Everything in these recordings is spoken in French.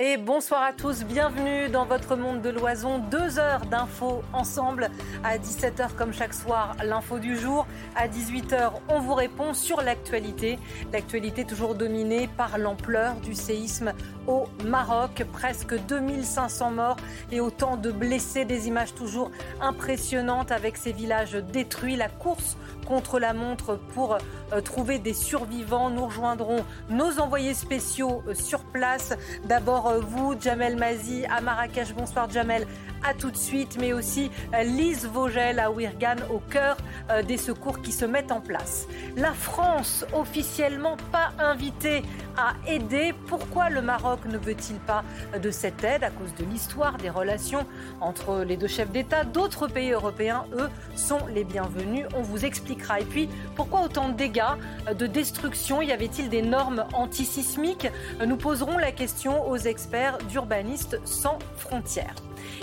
Et bonsoir à tous, bienvenue dans votre monde de l'oison. Deux heures d'infos ensemble. À 17h comme chaque soir, l'info du jour. À 18h, on vous répond sur l'actualité. L'actualité toujours dominée par l'ampleur du séisme au Maroc. Presque 2500 morts et autant de blessés. Des images toujours impressionnantes avec ces villages détruits. La course contre la montre pour euh, trouver des survivants. Nous rejoindrons nos envoyés spéciaux euh, sur place. D'abord euh, vous, Jamel Mazi à Marrakech. Bonsoir Jamel. À tout de suite, mais aussi Lise Vogel à Wirgan au cœur des secours qui se mettent en place. La France, officiellement pas invitée à aider. Pourquoi le Maroc ne veut-il pas de cette aide? À cause de l'histoire des relations entre les deux chefs d'État D'autres pays européens, eux, sont les bienvenus. On vous expliquera. Et puis, pourquoi autant de dégâts, de destruction? Y avait-il des normes antisismiques? Nous poserons la question aux experts d'urbanistes sans frontières.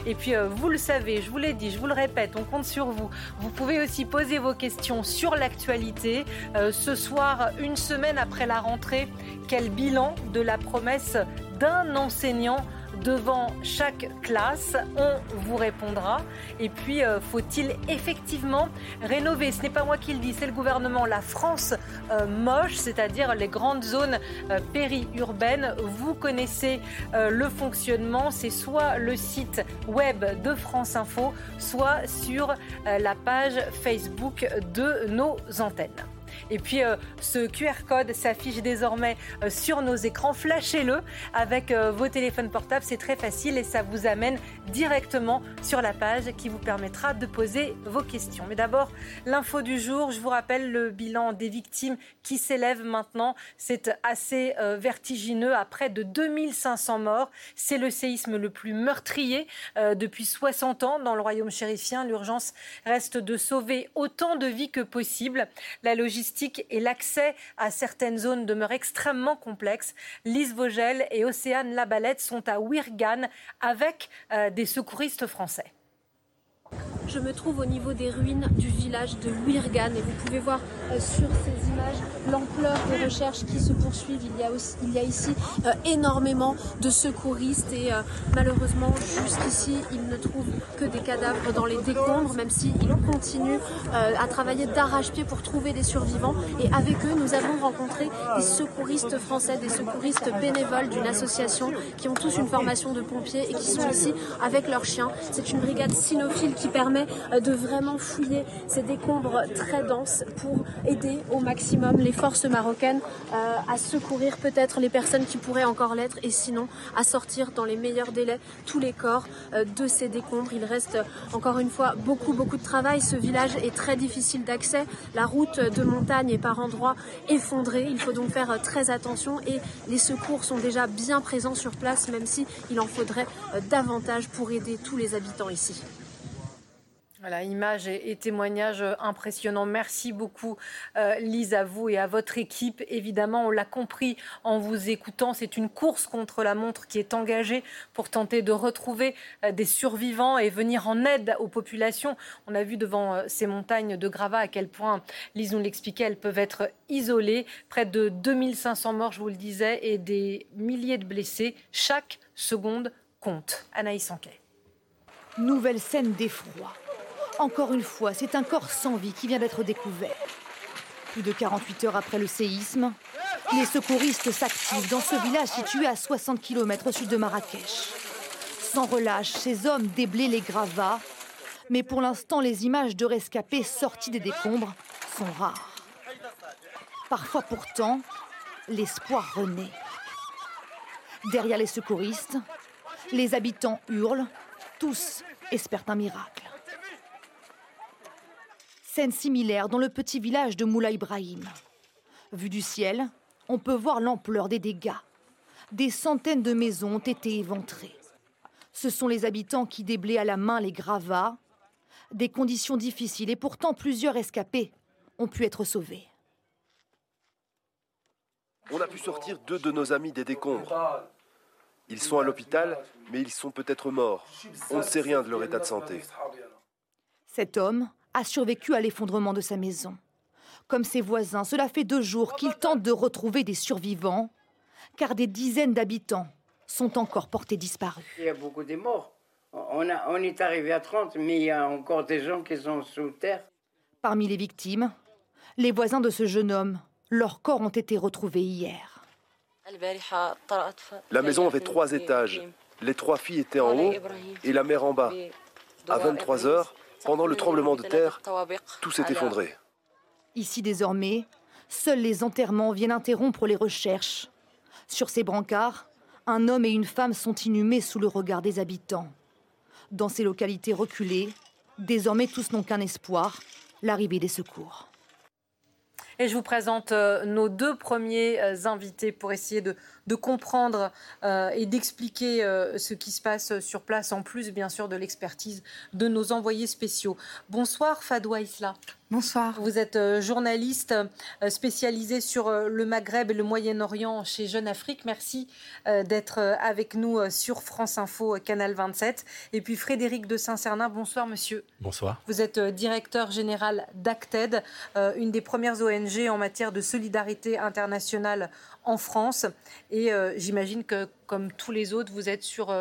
Et puis, euh, vous le savez, je vous l'ai dit, je vous le répète, on compte sur vous. Vous pouvez aussi poser vos questions sur l'actualité. Euh, ce soir, une semaine après la rentrée, quel bilan de la promesse d'un enseignant devant chaque classe. On vous répondra. Et puis, euh, faut-il effectivement rénover? Ce n'est pas moi qui le dis, c'est le gouvernement. La France euh, moche, c'est-à-dire les grandes zones euh, périurbaines. Vous connaissez le fonctionnement. C'est soit le site web de France Info, soit sur la page Facebook de nos antennes. Et puis euh, ce QR code s'affiche désormais euh, sur nos écrans. Flashez-le avec euh, vos téléphones portables, c'est très facile et ça vous amène directement sur la page qui vous permettra de poser vos questions. Mais d'abord, l'info du jour, je vous rappelle le bilan des victimes qui s'élève maintenant. C'est assez vertigineux à près de 2500 morts. C'est le séisme le plus meurtrier depuis 60 ans dans le royaume chérifien. L'urgence reste de sauver autant de vies que possible. La logistique et l'accès à certaines zones demeurent extrêmement complexes. Lise Vogel et Océane Labalette sont à Wirgan avec euh, des secouristes français. Je me trouve au niveau des ruines du village de Wirgan et vous pouvez voir euh, sur ces images l'ampleur des recherches qui se poursuivent. Il y a, ici euh, énormément de secouristes et euh, malheureusement jusqu'ici ils ne trouvent que des cadavres dans les décombres même s'ils continuent à travailler d'arrache-pied pour trouver des survivants et avec eux nous avons rencontré des secouristes français, des secouristes bénévoles d'une association qui ont tous une formation de pompiers et qui sont ici avec leurs chiens. C'est une brigade cynophile qui permet euh, de vraiment fouiller ces décombres très denses pour aider au maximum les forces marocaines euh, à secourir peut-être les personnes qui pourraient encore l'être et sinon à sortir dans les meilleurs délais tous les corps euh, de ces décombres. Il reste encore une fois beaucoup beaucoup de travail. Ce village est très difficile d'accès. La route de montagne est par endroits effondrée. Il faut donc faire très attention et les secours sont déjà bien présents sur place même si il en faudrait davantage pour aider tous les habitants ici. Voilà, images et, témoignages impressionnants. Merci beaucoup, euh, Lise, à vous et à votre équipe. Évidemment, on l'a compris en vous écoutant, c'est une course contre la montre qui est engagée pour tenter de retrouver euh, des survivants et venir en aide aux populations. On a vu devant euh, ces montagnes de gravats à quel point, Lise nous l'expliquait, elles peuvent être isolées. Près de 2500 morts, je vous le disais, et des milliers de blessés. Chaque seconde compte. Anaïs Anquet. Nouvelle scène d'effroi encore une fois, c'est un corps sans vie qui vient d'être découvert. Plus de 48 heures après le séisme, les secouristes s'activent dans ce village situé à 60 km au sud de Marrakech. Sans relâche, ces hommes déblaient les gravats, mais pour l'instant, les images de rescapés sortis des décombres sont rares. Parfois pourtant, l'espoir renaît. Derrière les secouristes, les habitants hurlent, tous espèrent un miracle. Scène similaire dans le petit village de Moula Ibrahim. Vu du ciel, on peut voir l'ampleur des dégâts. Des centaines de maisons ont été éventrées. Ce sont les habitants qui déblaient à la main les gravats. Des conditions difficiles et pourtant plusieurs escapés ont pu être sauvés. On a pu sortir deux de nos amis des décombres. Ils sont à l'hôpital, mais ils sont peut-être morts. On ne sait rien de leur état de santé. Cet homme a survécu à l'effondrement de sa maison. Comme ses voisins, cela fait deux jours qu'il tente de retrouver des survivants, car des dizaines d'habitants sont encore portés disparus. Il y a beaucoup de morts. On, on est arrivé à 30, mais il y a encore des gens qui sont sous terre. Parmi les victimes, les voisins de ce jeune homme, leurs corps ont été retrouvés hier. La maison avait trois étages. Les trois filles étaient en haut et la mère en bas. À 23 heures, pendant le tremblement de terre, tout s'est effondré. Ici désormais, seuls les enterrements viennent interrompre les recherches. Sur ces brancards, un homme et une femme sont inhumés sous le regard des habitants. Dans ces localités reculées, désormais tous n'ont qu'un espoir, l'arrivée des secours. Et je vous présente euh, nos deux premiers euh, invités pour essayer de, comprendre euh, et d'expliquer ce qui se passe sur place, en plus bien sûr de l'expertise de nos envoyés spéciaux. Bonsoir Fadwa Isla. Bonsoir. Vous êtes euh, journaliste euh, spécialisé sur euh, le Maghreb et le Moyen-Orient chez Jeune Afrique. Merci d'être avec nous sur France Info, Canal 27. Et puis Frédéric de Saint-Cernin, bonsoir monsieur. Bonsoir. Vous êtes directeur général d'Acted, une des premières ONG en matière de solidarité internationale en France. Et j'imagine que, comme tous les autres, vous êtes sur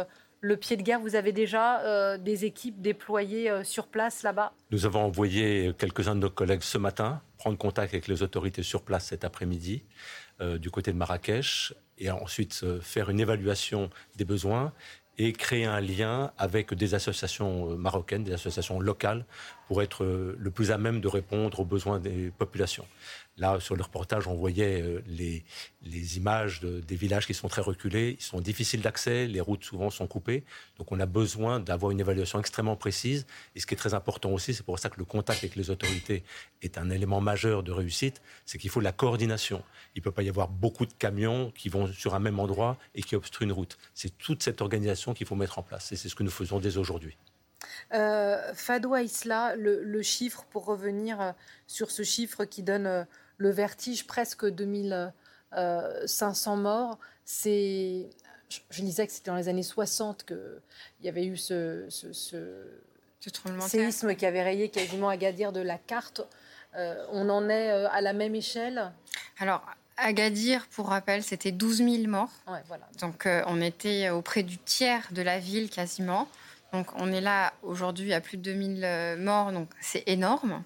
le pied de guerre. Vous avez déjà euh, des équipes déployées euh, sur place là-bas? Nous avons envoyé quelques-uns de nos collègues ce matin prendre contact avec les autorités sur place cet après-midi euh, du côté de Marrakech et ensuite faire une évaluation des besoins et créer un lien avec des associations marocaines, des associations locales, pour être le plus à même de répondre aux besoins des populations. Là, sur le reportage, on voyait euh, les, images des villages qui sont très reculés. Ils sont difficiles d'accès, les routes souvent sont coupées. Donc on a besoin d'avoir une évaluation extrêmement précise. Et ce qui est très important aussi, c'est pour ça que le contact avec les autorités est un élément majeur de réussite, c'est qu'il faut la coordination. Il ne peut pas y avoir beaucoup de camions qui vont sur un même endroit et qui obstruent une route. C'est toute cette organisation qu'il faut mettre en place. Et c'est ce que nous faisons dès aujourd'hui. Euh, Fadwa Isla, le, le, chiffre, pour revenir euh, sur ce chiffre qui donne euh, le vertige, presque 2500 euh, morts. C'est, je, disais que c'était dans les années 60 qu'il y avait eu ce, séisme qui avait rayé quasiment Agadir de la carte. Euh, on en est euh, à la même échelle Alors, Agadir, pour rappel, c'était 12 000 morts. voilà. Donc, on était auprès du tiers de la ville quasiment. Donc, on est là aujourd'hui à plus de 2000 morts, donc c'est énorme.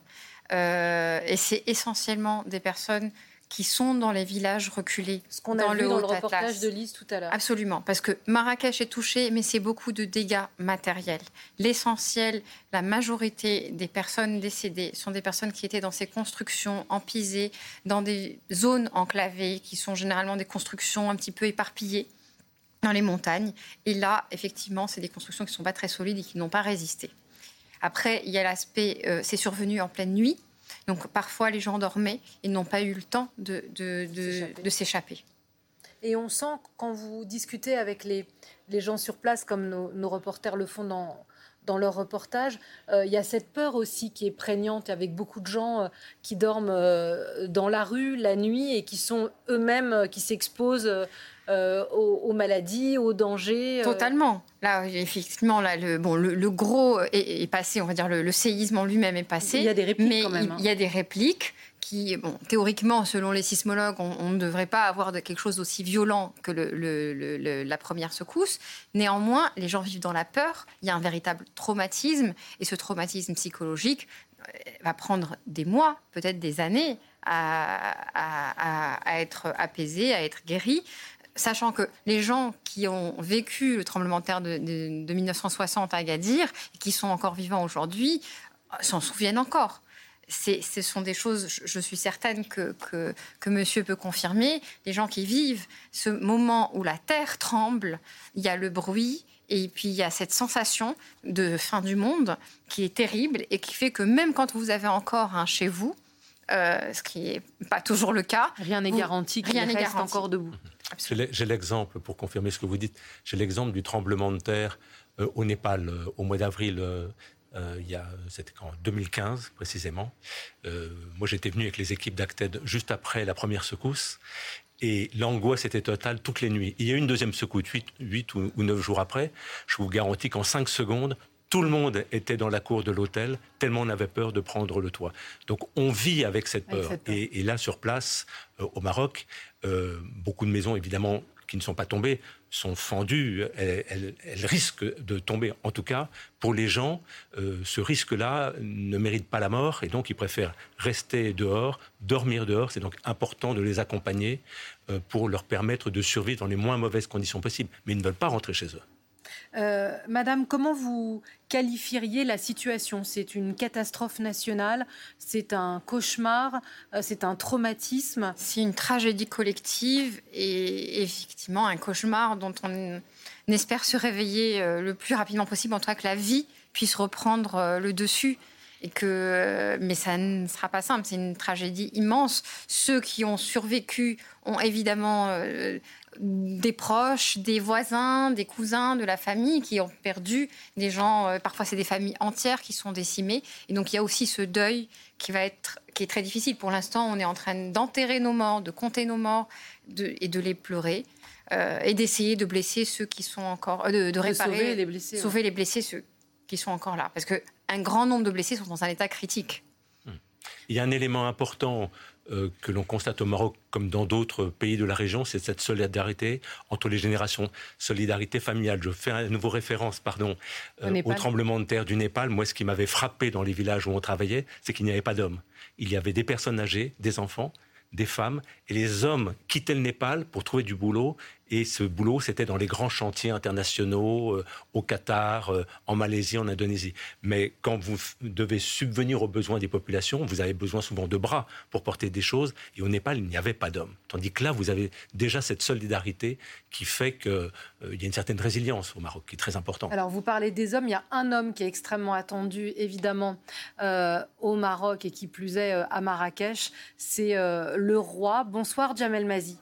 Euh, et c'est essentiellement des personnes qui sont dans les villages reculés. Ce qu'on a vu le dans le reportage de Lise tout à l'heure. Absolument, parce que Marrakech est touché, mais c'est beaucoup de dégâts matériels. L'essentiel, la majorité des personnes décédées sont des personnes qui étaient dans ces constructions empisées, dans des zones enclavées, qui sont généralement des constructions un petit peu éparpillées dans les montagnes. Et là, effectivement, c'est des constructions qui ne sont pas très solides et qui n'ont pas résisté. Après, il y a l'aspect, euh, c'est survenu en pleine nuit. Donc parfois, les gens dormaient et n'ont pas eu le temps de, de, s'échapper. Et on sent, quand vous discutez avec les, les gens sur place, comme nos, reporters le font dans, dans leur reportage, euh, il y a cette peur aussi qui est prégnante avec beaucoup de gens euh, qui dorment dans la rue la nuit et qui sont eux-mêmes, qui s'exposent euh, aux, maladies, aux dangers. Euh. Totalement. Là, effectivement, là, le, bon, le, gros est, passé, on va dire, le, séisme en lui-même est passé. Il y a des répliques mais quand même. Hein. Il, y a des répliques qui, bon, théoriquement, selon les sismologues, on, ne devrait pas avoir de quelque chose d'aussi violent que la première secousse. Néanmoins, les gens vivent dans la peur. Il y a un véritable traumatisme. Et ce traumatisme psychologique euh, va prendre des mois, peut-être des années, à, à, être apaisé, à être guéri sachant que les gens qui ont vécu le tremblement de terre de, 1960 à Agadir et qui sont encore vivants aujourd'hui euh, s'en souviennent encore. Ce sont des choses, je suis certaine que, que, monsieur peut confirmer. Les gens qui vivent ce moment où la terre tremble, il y a le bruit, et puis il y a cette sensation de fin du monde qui est terrible et qui fait que même quand vous avez encore un chez vous, euh, ce qui n'est pas toujours le cas. Rien n'est garanti qu'il reste encore debout. J'ai l'exemple, pour confirmer ce que vous dites, j'ai l'exemple du tremblement de terre euh, au Népal euh, au mois d'avril il y a, c'était en 2015 précisément. moi, j'étais venu avec les équipes d'Acted juste après la première secousse. Et l'angoisse était totale toutes les nuits. Il y a eu une deuxième secousse, 8, ou, ou 9 jours après. Je vous garantis qu'en 5 secondes, tout le monde était dans la cour de l'hôtel, tellement on avait peur de prendre le toit. Donc on vit avec cette peur. Et, là, sur place, euh, au Maroc, euh, beaucoup de maisons, évidemment, qui ne sont pas tombées, sont fendues. Elles, risquent de tomber. En tout cas, pour les gens, euh, ce risque-là ne mérite pas la mort. Et donc, ils préfèrent rester dehors, dormir dehors. C'est donc important de les accompagner pour leur permettre de survivre dans les moins mauvaises conditions possibles. Mais ils ne veulent pas rentrer chez eux. Euh, Madame, comment vous qualifieriez la situation? C'est une catastrophe nationale, c'est un cauchemar, euh, c'est un traumatisme? C'est une tragédie collective et effectivement un cauchemar dont on espère se réveiller euh, le plus rapidement possible, en tout cas que la vie puisse reprendre le dessus. Et que, mais ça ne sera pas simple, c'est une tragédie immense. Ceux qui ont survécu ont évidemment des proches, des voisins, des cousins, de la famille qui ont perdu des gens. Euh, parfois, c'est des familles entières qui sont décimées. Et donc, il y a aussi ce deuil qui va être qui est très difficile. Pour l'instant, on est en train d'enterrer nos morts, de compter nos morts et de les pleurer. Euh, et d'essayer de blesser ceux qui sont encore, euh, de, réparer, sauver les blessés, sauver les blessés ceux qui sont encore là, parce qu'un grand nombre de blessés sont dans un état critique. Il y a un élément important euh, que l'on constate au Maroc comme dans d'autres pays de la région, c'est cette solidarité entre les générations, solidarité familiale. Je fais à nouveau référence pardon, euh, au tremblement de terre du Népal. Moi, ce qui m'avait frappé dans les villages où on travaillait, c'est qu'il n'y avait pas d'hommes. Il y avait des personnes âgées, des enfants, des femmes, et les hommes quittaient le Népal pour trouver du boulot et ce boulot, c'était dans les grands chantiers internationaux, euh, au Qatar, euh, en Malaisie, en Indonésie. Mais quand vous devez subvenir aux besoins des populations, vous avez besoin souvent de bras pour porter des choses. Et au Népal, il n'y avait pas d'hommes. Tandis que là, vous avez déjà cette solidarité qui fait qu'il euh, y a une certaine résilience au Maroc, qui est très importante. Alors, vous parlez des hommes. Il y a un homme qui est extrêmement attendu, évidemment, au Maroc et qui plus est à Marrakech. C'est le roi. Bonsoir, Jamel Mazi.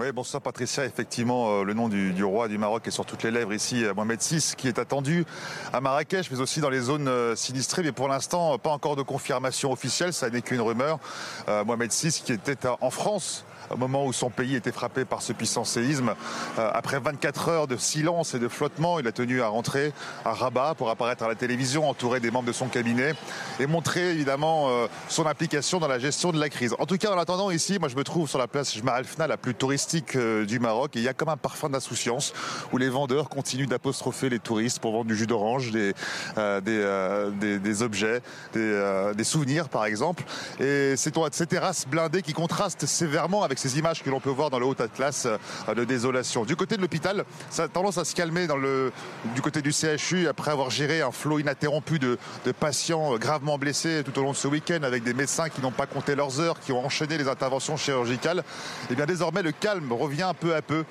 Oui, bonsoir Patricia. Effectivement, euh, le nom du, roi du Maroc est sur toutes les lèvres ici, euh, Mohamed VI, qui est attendu à Marrakech, mais aussi dans les zones euh, sinistrées. Mais pour l'instant, pas encore de confirmation officielle, ça n'est qu'une rumeur. Mohamed VI qui était en France au moment où son pays était frappé par ce puissant séisme. Euh, après 24 heures de silence et de flottement, il a tenu à rentrer à Rabat pour apparaître à la télévision entouré des membres de son cabinet et montrer évidemment euh, son implication dans la gestion de la crise. En tout cas, en attendant ici, moi je me trouve sur la place Jma Fna, la plus touristique euh, du Maroc et il y a comme un parfum d'insouciance où les vendeurs continuent d'apostropher les touristes pour vendre du jus d'orange, des, des, objets, des, souvenirs par exemple. Et c'est ces terrasses blindées qui contrastent sévèrement avec ces images que l'on peut voir dans le haut Atlas euh, de désolation. Du côté de l'hôpital, ça a tendance à se calmer dans le, du côté du CHU après avoir géré un flot ininterrompu de, patients euh, gravement blessés tout au long de ce week-end avec des médecins qui n'ont pas compté leurs heures, qui ont enchaîné les interventions chirurgicales. Et eh bien désormais, le calme revient peu à peu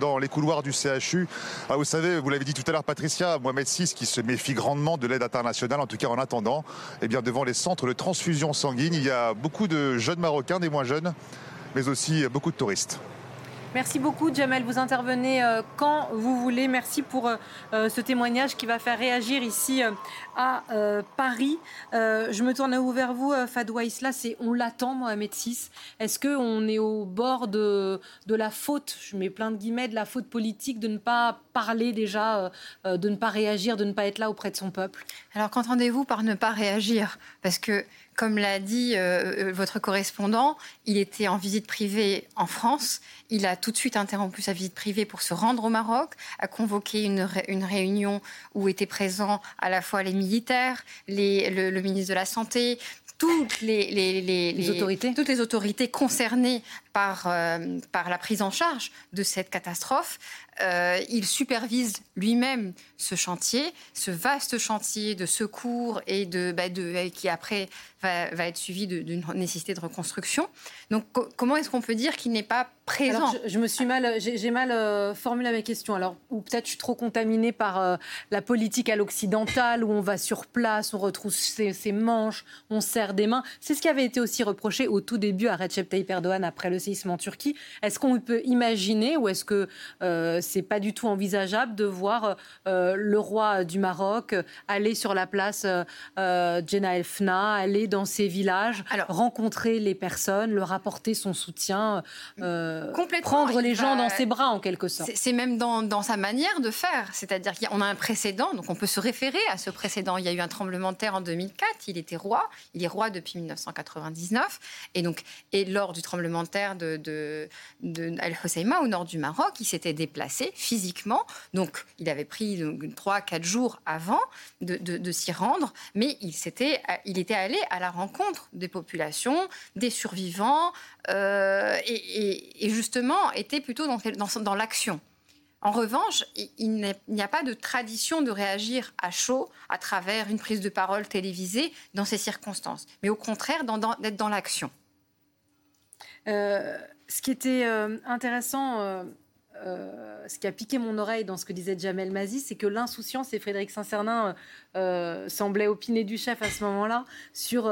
dans les couloirs du CHU. Ah, vous savez, vous l'avez dit tout à l'heure, Patricia, Mohamed VI qui se méfie grandement de l'aide internationale, en tout cas en attendant. Et eh bien devant les centres de transfusion sanguine, il y a beaucoup de jeunes Marocains, des moins jeunes, mais aussi beaucoup de touristes. Merci beaucoup, Jamel. Vous intervenez euh, quand vous voulez. Merci pour euh, euh, ce témoignage qui va faire réagir ici à Paris. je me tourne vers vous, Fadwa Isla. C'est on l'attend, Mohamed VI. Est-ce qu'on est au bord de, de la faute, je mets plein de guillemets, de la faute politique de ne pas parler déjà, de ne pas réagir, de ne pas être là auprès de son peuple? Alors qu'entendez-vous par ne pas réagir? Parce que comme l'a dit euh, euh, votre correspondant, il était en visite privée en France. Il a tout de suite interrompu sa visite privée pour se rendre au Maroc, a convoqué une, réunion où étaient présents à la fois les militaires, le, ministre de la Santé, toutes les, autorités. toutes les autorités concernées par, euh, par la prise en charge de cette catastrophe. Euh, il supervise lui-même ce chantier, ce vaste chantier de secours et de, bah, de qui après va, être suivi d'une nécessité de reconstruction. Donc comment est-ce qu'on peut dire qu'il n'est pas présent. je, me suis mal, j'ai mal euh, formulé mes questions. Alors, ou peut-être je suis trop contaminée par euh, la politique à l'occidentale, où on va sur place, on retrouve ses, manches, on serre des mains. C'est ce qui avait été aussi reproché au tout début à Recep Tayyip Erdogan après le séisme en Turquie. Est-ce qu'on peut imaginer, ou est-ce que euh, c'est pas du tout envisageable de voir le roi du Maroc aller sur la place Jenna Elfna, aller dans ses villages, rencontrer les personnes, leur apporter son soutien prendre les gens dans ses bras en quelque sorte? C'est même dans, sa manière de faire. C'est-à-dire qu'on a un précédent, donc on peut se référer à ce précédent. Il y a eu un tremblement de terre en 2004, il était roi, il est roi depuis 1999. Et donc, et lors du tremblement de terre de, de, Al Hoceima au nord du Maroc, il s'était déplacé physiquement. Donc, il avait pris 3-4 jours avant de, s'y rendre, mais il, il était allé à la rencontre des populations, des survivants, euh, et, justement était plutôt dans, dans, l'action. En revanche, il, n'y a pas de tradition de réagir à chaud à travers une prise de parole télévisée dans ces circonstances, mais au contraire d'être dans, l'action. Euh, ce qui était euh, intéressant euh, ce qui a piqué mon oreille dans ce que disait Jamel Mazi, c'est que l'insouciance, et Frédéric Saint-Cernin semblait opiner du chef à ce moment-là, sur,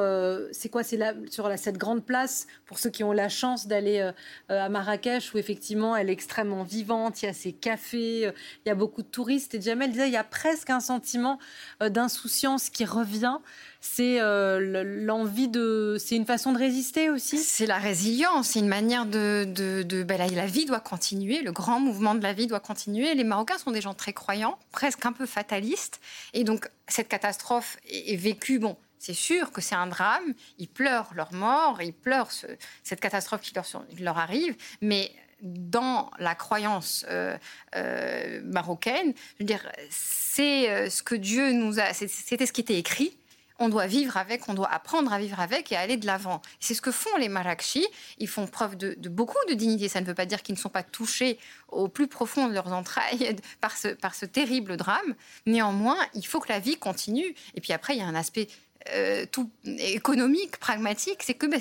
quoi, cette grande place, pour ceux qui ont la chance d'aller à Marrakech, où effectivement elle est extrêmement vivante, il y a ses cafés, il y a beaucoup de touristes, et Jamel disait, il y a presque un sentiment d'insouciance qui revient c'est euh, l'envie de. C'est une façon de résister aussi? C'est la résilience, c'est une manière de. ben la, vie doit continuer, le grand mouvement de la vie doit continuer. Les Marocains sont des gens très croyants, presque un peu fatalistes. Et donc, cette catastrophe est, vécue. Bon, c'est sûr que c'est un drame. Ils pleurent leur mort, ils pleurent cette catastrophe qui leur, leur, arrive, mais dans la croyance euh, euh, marocaine, je veux dire, c'est ce que Dieu nous a, c'était ce qui était écrit on doit vivre avec, on doit apprendre à vivre avec et aller de l'avant. C'est ce que font les Marrakchi. Ils font preuve de, beaucoup de dignité. Ça ne veut pas dire qu'ils ne sont pas touchés au plus profond de leurs entrailles par ce, par ce terrible drame. Néanmoins, il faut que la vie continue. Et puis après, il y a un aspect euh, tout économique, pragmatique, c'est que bah,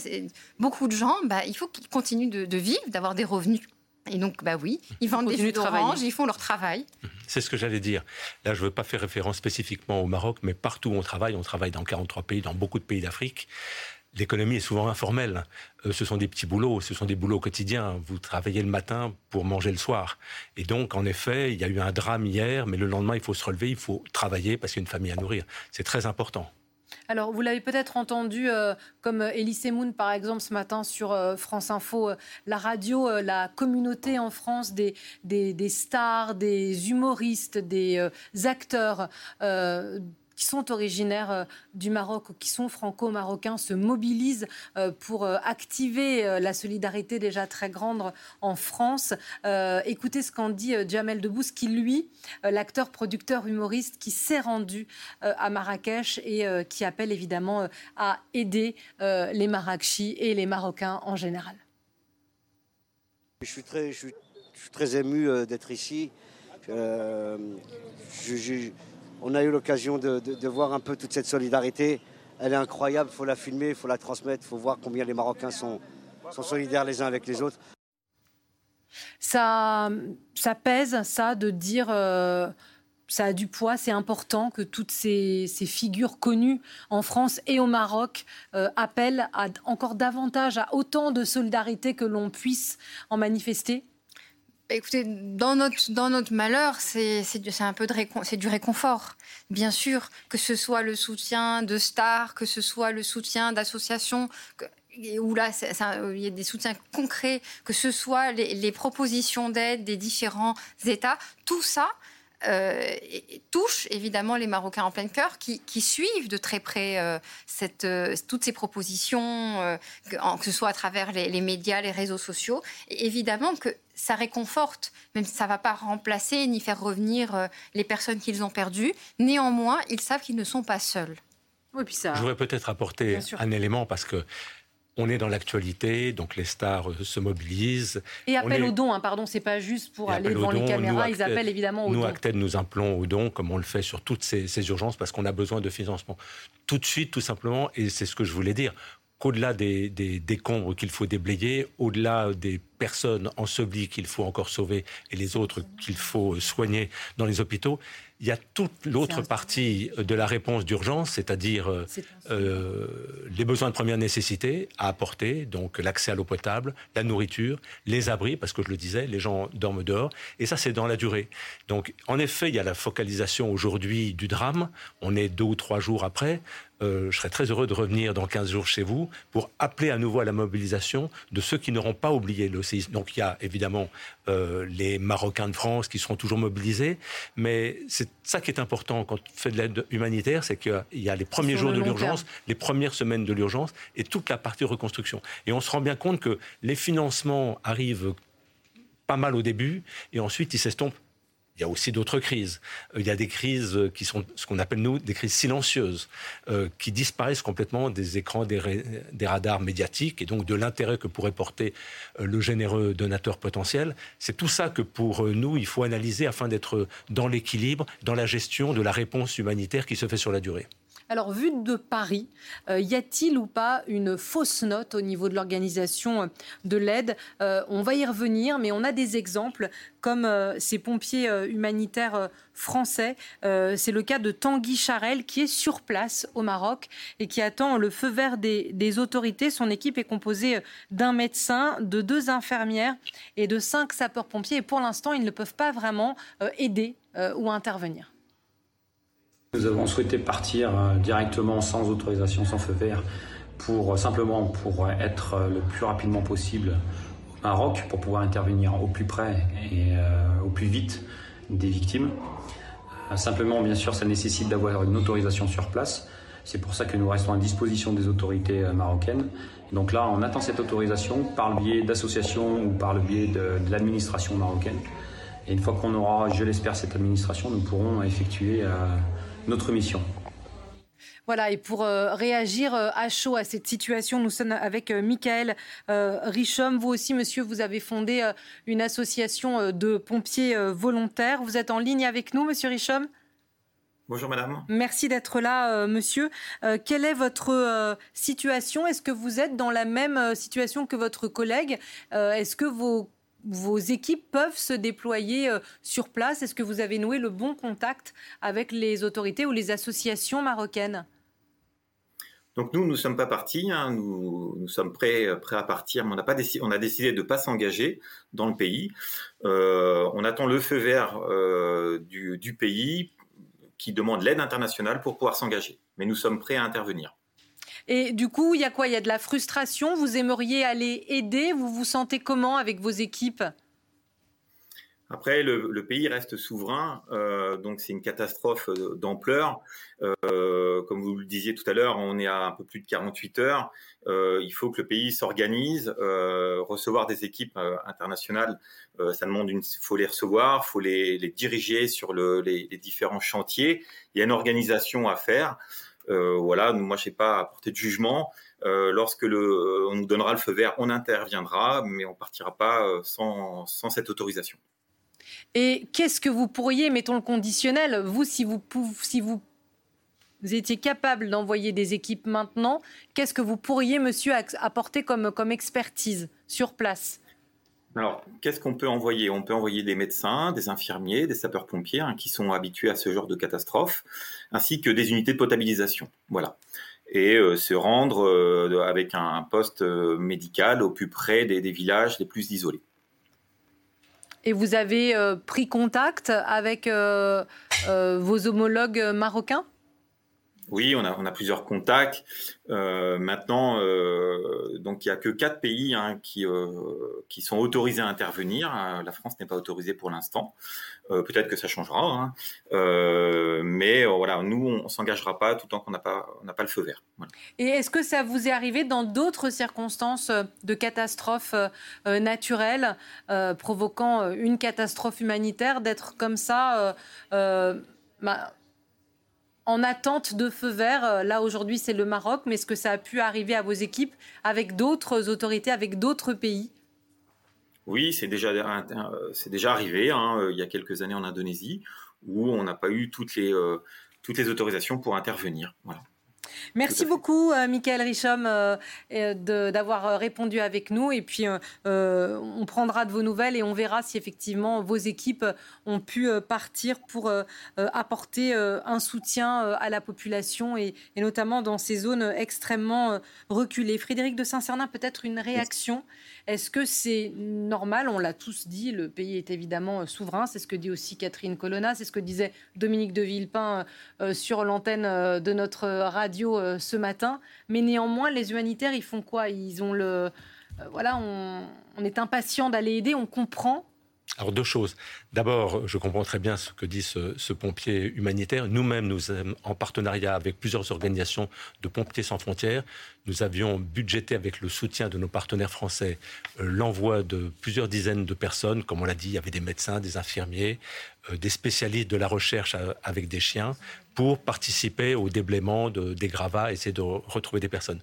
beaucoup de gens, bah, il faut qu'ils continuent de vivre, d'avoir des revenus. Et donc, bah oui, ils vendent des jus d'orange, ils font leur travail. Mhm. C'est ce que j'allais dire. Là, je ne veux pas faire référence spécifiquement au Maroc, mais partout où on travaille, on travaille dans 43 pays, dans beaucoup de pays d'Afrique. L'économie est souvent informelle. Euh, ce sont des petits boulots, ce sont des boulots quotidiens. Vous travaillez le matin pour manger le soir. Et donc, en effet, il y a eu un drame hier, mais le lendemain, il faut se relever, il faut travailler parce qu'il y a une famille à nourrir. C'est très important. Alors, vous l'avez peut-être entendu, euh, comme Elise Moon, par exemple, ce matin sur euh, France Info, euh, la radio, la communauté en France des, des, stars, des humoristes, des acteurs qui sont originaires euh, du Maroc qui sont franco-marocains se mobilisent euh, pour euh, activer la solidarité déjà très grande en France. écoutez ce qu'en dit Jamel Debbouze, qui lui, l'acteur, producteur, humoriste, qui s'est rendu à Marrakech et qui appelle évidemment à aider les Marrakchis et les Marocains en général. Je suis très, je ému d'être ici. je, on a eu l'occasion de, voir un peu toute cette solidarité. Elle est incroyable, il faut la filmer, il faut la transmettre, il faut voir combien les Marocains sont, solidaires les uns avec les autres. Ça, pèse, ça, de dire... Euh, ça a du poids, c'est important que toutes ces, figures connues en France et au Maroc euh, appellent encore davantage, à autant de solidarité que l'on puisse en manifester Écoutez, dans notre, malheur, c'est un peu du réconfort. Bien sûr, que ce soit le soutien de stars, que ce soit le soutien d'associations, où là, il y a des soutiens concrets, que ce soit les propositions d'aide des différents États, tout ça, euh, touche évidemment les Marocains en plein cœur qui, suivent de très près euh, cette, euh, toutes ces propositions, que, ce soit à travers les, médias, les réseaux sociaux. Et évidemment que ça réconforte, même si ça ne va pas remplacer ni faire revenir les personnes qu'ils ont perdues. Néanmoins, ils savent qu'ils ne sont pas seuls. Oui, puis ça... Je voudrais peut-être apporter un élément parce que on est dans l'actualité, donc les stars euh, se mobilisent. Et appellent aux dons, hein, pardon, c'est pas juste pour aller devant les caméras, ils appellent évidemment aux dons. Nous, Acted, nous appelons aux dons, comme on le fait sur toutes ces, urgences, parce qu'on a besoin de financement. Tout de suite, tout simplement, et c'est ce que je voulais dire, au-delà des, décombres qu'il faut déblayer, au-delà des personnes ensevelies qu'il faut encore sauver et les autres qu'il faut soigner dans les hôpitaux, il y a toute l'autre partie de la réponse d'urgence, c'est-à-dire euh, euh, les besoins de première nécessité à apporter, donc l'accès à l'eau potable, la nourriture, les abris, parce que je le disais, les gens dorment dehors, et ça c'est dans la durée. Donc en effet, il y a la focalisation aujourd'hui du drame, on est deux ou trois jours après, euh, je serais très heureux de revenir dans 15 jours chez vous pour appeler à nouveau à la mobilisation de ceux qui n'auront pas oublié le séisme. Donc il y a évidemment euh, les Marocains de France qui seront toujours mobilisés, mais c'est ça qui est important quand on fait de l'aide humanitaire, c'est qu'il y a les premiers jours de l'urgence, les premières semaines de l'urgence et toute la partie reconstruction. Et on se rend bien compte que les financements arrivent pas mal au début et ensuite ils s'estompent il y a aussi d'autres crises. Euh, il y a des crises qui sont ce qu'on appelle, nous, des crises silencieuses, euh, qui disparaissent complètement des écrans, des, radars médiatiques, et donc de l'intérêt que pourrait porter euh, le généreux donateur potentiel. C'est tout ça que pour nous, il faut analyser afin d'être dans l'équilibre, dans la gestion de la réponse humanitaire qui se fait sur la durée. Alors, vu de Paris, euh, y a-t-il ou pas une fausse note au niveau de l'organisation euh, de l'aide? Euh, On va y revenir, mais on a des exemples comme ces pompiers humanitaires français. C'est le cas de Tanguy Charel qui est sur place au Maroc et qui attend le feu vert des, des autorités. Son équipe est composée d'un médecin, de deux infirmières et de cinq sapeurs-pompiers. Et pour l'instant, ils ne peuvent pas vraiment aider ou intervenir. Nous avons souhaité partir euh, directement sans autorisation, sans feu vert, pour euh, simplement pour être euh, le plus rapidement possible au Maroc, pour pouvoir intervenir au plus près et au plus vite des victimes. Simplement, bien sûr, ça nécessite d'avoir une autorisation sur place. C'est pour ça que nous restons à disposition des autorités marocaines. Donc là, on attend cette autorisation par le biais d'associations ou par le biais de l'administration marocaine. Et une fois qu'on aura, je l'espère, cette administration, nous pourrons effectuer notre mission. Voilà, et pour euh, réagir euh, à chaud à cette situation, nous sommes avec euh, Michael Richom. Vous aussi, monsieur, vous avez fondé une association de pompiers volontaires. Vous êtes en ligne avec nous, monsieur Richom Bonjour madame. Merci d'être là, monsieur. quelle est votre situation? Est-ce que vous êtes dans la même situation que votre collègue? Est-ce que vos vos équipes peuvent se déployer euh, sur place? Est-ce que vous avez noué le bon contact avec les autorités ou les associations marocaines? Donc nous, nous ne sommes pas partis, hein. nous, sommes prêts, prêts à partir, mais on a, pas décidé, de ne pas s'engager dans le pays. Euh, on attend le feu vert euh, du pays qui demande l'aide internationale pour pouvoir s'engager. Mais nous sommes prêts à intervenir. Et du coup, il y a quoi? Il y a de la frustration? Vous aimeriez aller aider? Vous vous sentez comment avec vos équipes? Après, le, pays reste souverain, euh, donc c'est une catastrophe euh, d'ampleur. Euh, comme vous le disiez tout à l'heure, on est à un peu plus de 48 heures. il faut que le pays s'organise. recevoir des équipes internationales, ça demande une. faut les recevoir, faut les, diriger sur les, différents chantiers. Il y a une organisation à faire. Euh, voilà, moi je n'ai pas apporté de jugement. Euh, lorsque le, euh, on nous donnera le feu vert, on interviendra, mais on ne partira pas sans, sans, cette autorisation. Et qu'est-ce que vous pourriez, mettons le conditionnel, vous, si vous, si vous, vous étiez capable d'envoyer des équipes maintenant, qu'est-ce que vous pourriez, monsieur, apporter comme, comme expertise sur place? Alors, qu'est-ce qu'on peut envoyer? On peut envoyer des médecins, des infirmiers, des sapeurs-pompiers hein, qui sont habitués à ce genre de catastrophe, ainsi que des unités de potabilisation. Voilà. Et euh, se rendre euh, avec un poste euh, médical au plus près des, villages les plus isolés. Et vous avez pris contact avec vos homologues marocains? Oui, on a, plusieurs contacts. Euh, maintenant, euh, il n'y a que quatre pays hein, qui, euh, qui sont autorisés à intervenir. La France n'est pas autorisée pour l'instant. Peut-être que ça changera, hein. mais voilà, nous on, ne s'engagera pas tout tant qu'on n'a pas, pas le feu vert. Et est-ce que ça vous est arrivé dans d'autres circonstances de catastrophes naturelles provoquant une catastrophe humanitaire d'être comme ça bah, en attente de feu vert. Euh, là, aujourd'hui, c'est le Maroc, mais est-ce que ça a pu arriver à vos équipes avec d'autres autorités, avec d'autres pays? Oui, c'est déjà, arrivé hein, euh, il y a quelques années en Indonésie, où on n'a pas eu toutes les, euh, toutes les autorisations pour intervenir. Voilà. Merci beaucoup, euh, Michael Richom, euh, d'avoir répondu avec nous. Et puis, on prendra de vos nouvelles et on verra si effectivement vos équipes ont pu partir pour apporter un soutien à la population et, notamment dans ces zones extrêmement reculées. Frédéric de Saint-Cernin, peut-être une réaction. Est-ce que c'est normal On l'a tous dit, le pays est évidemment souverain. C'est ce que dit aussi Catherine Colonna, c'est ce que disait Dominique de Villepin sur l'antenne de notre radio euh, ce matin. Mais néanmoins, les humanitaires, ils font quoi? Ils ont le. Euh, voilà, on, est impatient d'aller aider, on comprend. Alors deux choses. D'abord, je comprends très bien ce que dit ce, pompier humanitaire. Nous-mêmes, nous, en partenariat avec plusieurs organisations de pompiers sans frontières, nous avions budgété avec le soutien de nos partenaires français euh, l'envoi de plusieurs dizaines de personnes. Comme on l'a dit, il y avait des médecins, des infirmiers, des spécialistes de la recherche avec des chiens pour participer au déblaiement de, des gravats, essayer de retrouver des personnes.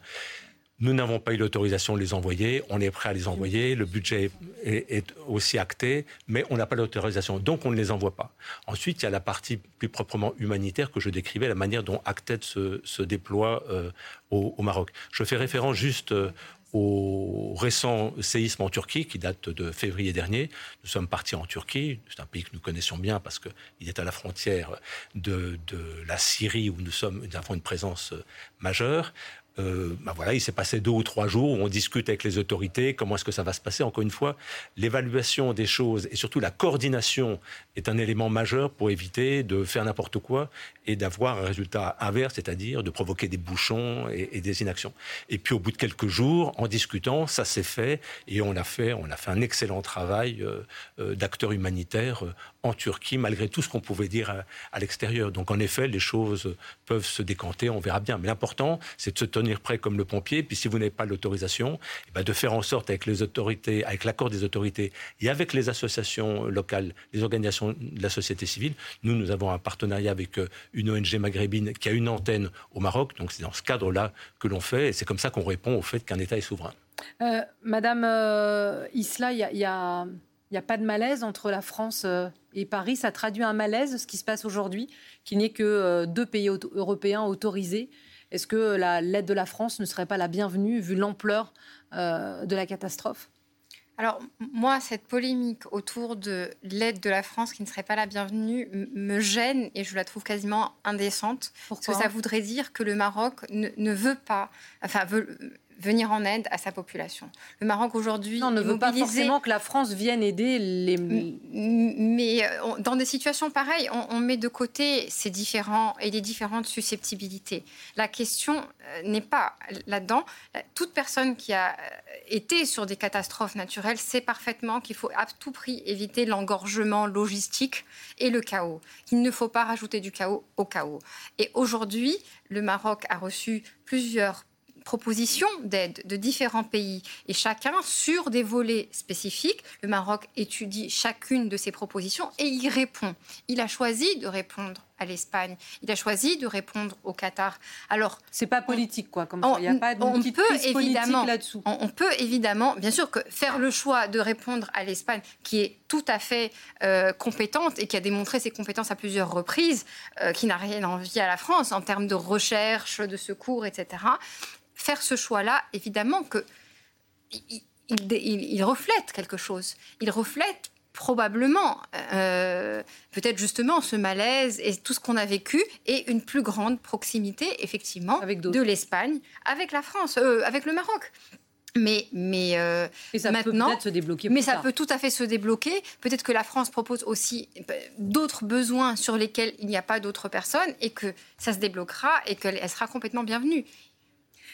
Nous n'avons pas eu l'autorisation de les envoyer. On est prêt à les envoyer. Le budget est, aussi acté, mais on n'a pas l'autorisation. Donc, on ne les envoie pas. Ensuite, il y a la partie plus proprement humanitaire que je décrivais, la manière dont Acted se, déploie euh, au, Maroc. Je fais référence juste euh, au récent séisme en Turquie qui date de février dernier. Nous sommes partis en Turquie. C'est un pays que nous connaissions bien parce qu'il est à la frontière de, la Syrie où nous, avons une présence majeure. Ben voilà, il s'est passé deux ou trois jours où on discute avec les autorités, comment est-ce que ça va se passer. Encore une fois, l'évaluation des choses et surtout la coordination est un élément majeur pour éviter de faire n'importe quoi et d'avoir un résultat inverse, c'est-à-dire de provoquer des bouchons et, des inactions. Et puis au bout de quelques jours, en discutant, ça s'est fait et on a fait, on a fait un excellent travail euh, euh, d'acteurs humanitaires en Turquie, malgré tout ce qu'on pouvait dire à, l'extérieur. Donc en effet, les choses peuvent se décanter, on verra bien. Mais l'important, c'est de se tenir prêt comme le pompier. Puis si vous n'avez pas l'autorisation, eh ben, de faire en sorte avec les autorités, avec l'accord des autorités et avec les associations locales, les organisations de la société civile. Nous, nous avons un partenariat avec euh, une ONG maghrébine qui a une antenne au Maroc. Donc c'est dans ce cadre-là que l'on fait. Et c'est comme ça qu'on répond au fait qu'un État est souverain. Euh, Madame euh, Isla, il y a il n'y a pas de malaise entre la France euh, et Paris? Ça traduit un malaise, ce qui se passe aujourd'hui, qu'il n'y ait que deux pays européens autorisés. Est-ce que l'aide de la France ne serait pas la bienvenue vu l'ampleur euh, de la catastrophe? Alors, moi, cette polémique autour de l'aide de la France qui ne serait pas la bienvenue me gêne et je la trouve quasiment indécente. Pourquoi parce que ça voudrait dire que le Maroc ne, ne veut pas, enfin, veut, venir en aide à sa population. Le Maroc aujourd'hui ne veut pas forcément que la France vienne aider les. Mais euh, dans des situations pareilles, on, met de côté ces différents et les différentes susceptibilités. La question euh, n'est pas là-dedans. Toute personne qui a euh, été sur des catastrophes naturelles sait parfaitement qu'il faut à tout prix éviter l'engorgement logistique et le chaos. Il ne faut pas rajouter du chaos au chaos. Et aujourd'hui, le Maroc a reçu plusieurs propositions d'aide de différents pays et chacun sur des volets spécifiques. Le Maroc étudie chacune de ces propositions et y répond. Il a choisi de répondre à l'Espagne. Il a choisi de répondre au Qatar. Alors, c'est pas politique quoi, comme ça. Il n'y a pas de on peut évidemment là-dessous. On, peut évidemment, bien sûr, que faire le choix de répondre à l'Espagne, qui est tout à fait euh, compétente et qui a démontré ses compétences à plusieurs reprises, euh, qui n'a rien envie à la France en termes de recherche, de secours, etc faire ce choix-là, évidemment que il, reflète quelque chose. Il reflète probablement, euh, peut-être justement, ce malaise et tout ce qu'on a vécu et une plus grande proximité, effectivement, de l'Espagne avec la France, euh, avec le Maroc. Mais, mais euh, ça maintenant, peut se débloquer. mais ça peut tout à fait se débloquer. Peut-être que la France propose aussi d'autres besoins sur lesquels il n'y a pas d'autres personnes et que ça se débloquera et qu'elle sera complètement bienvenue.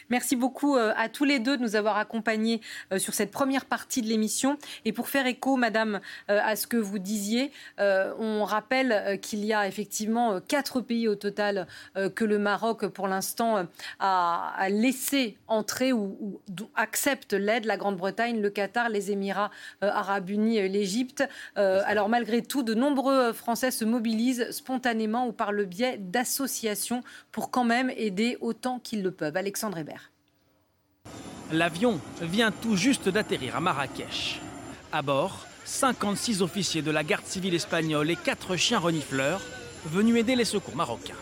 Merci beaucoup euh, à tous les deux de nous avoir accompagnés euh, sur cette première partie de l'émission. Et pour faire écho, Madame, euh, à ce que vous disiez, on rappelle qu'il y a effectivement quatre pays au total que le Maroc, pour l'instant, a, laissé entrer ou, accepte l'aide la Grande-Bretagne, le Qatar, les Émirats arabes unis, l'Égypte. alors malgré tout, de nombreux Français se mobilisent spontanément ou par le biais d'associations pour quand même aider autant qu'ils le peuvent. Alexandre Hébert. L'avion vient tout juste d'atterrir à Marrakech. À bord, 56 officiers de la garde civile espagnole et 4 chiens renifleurs venus aider les secours marocains.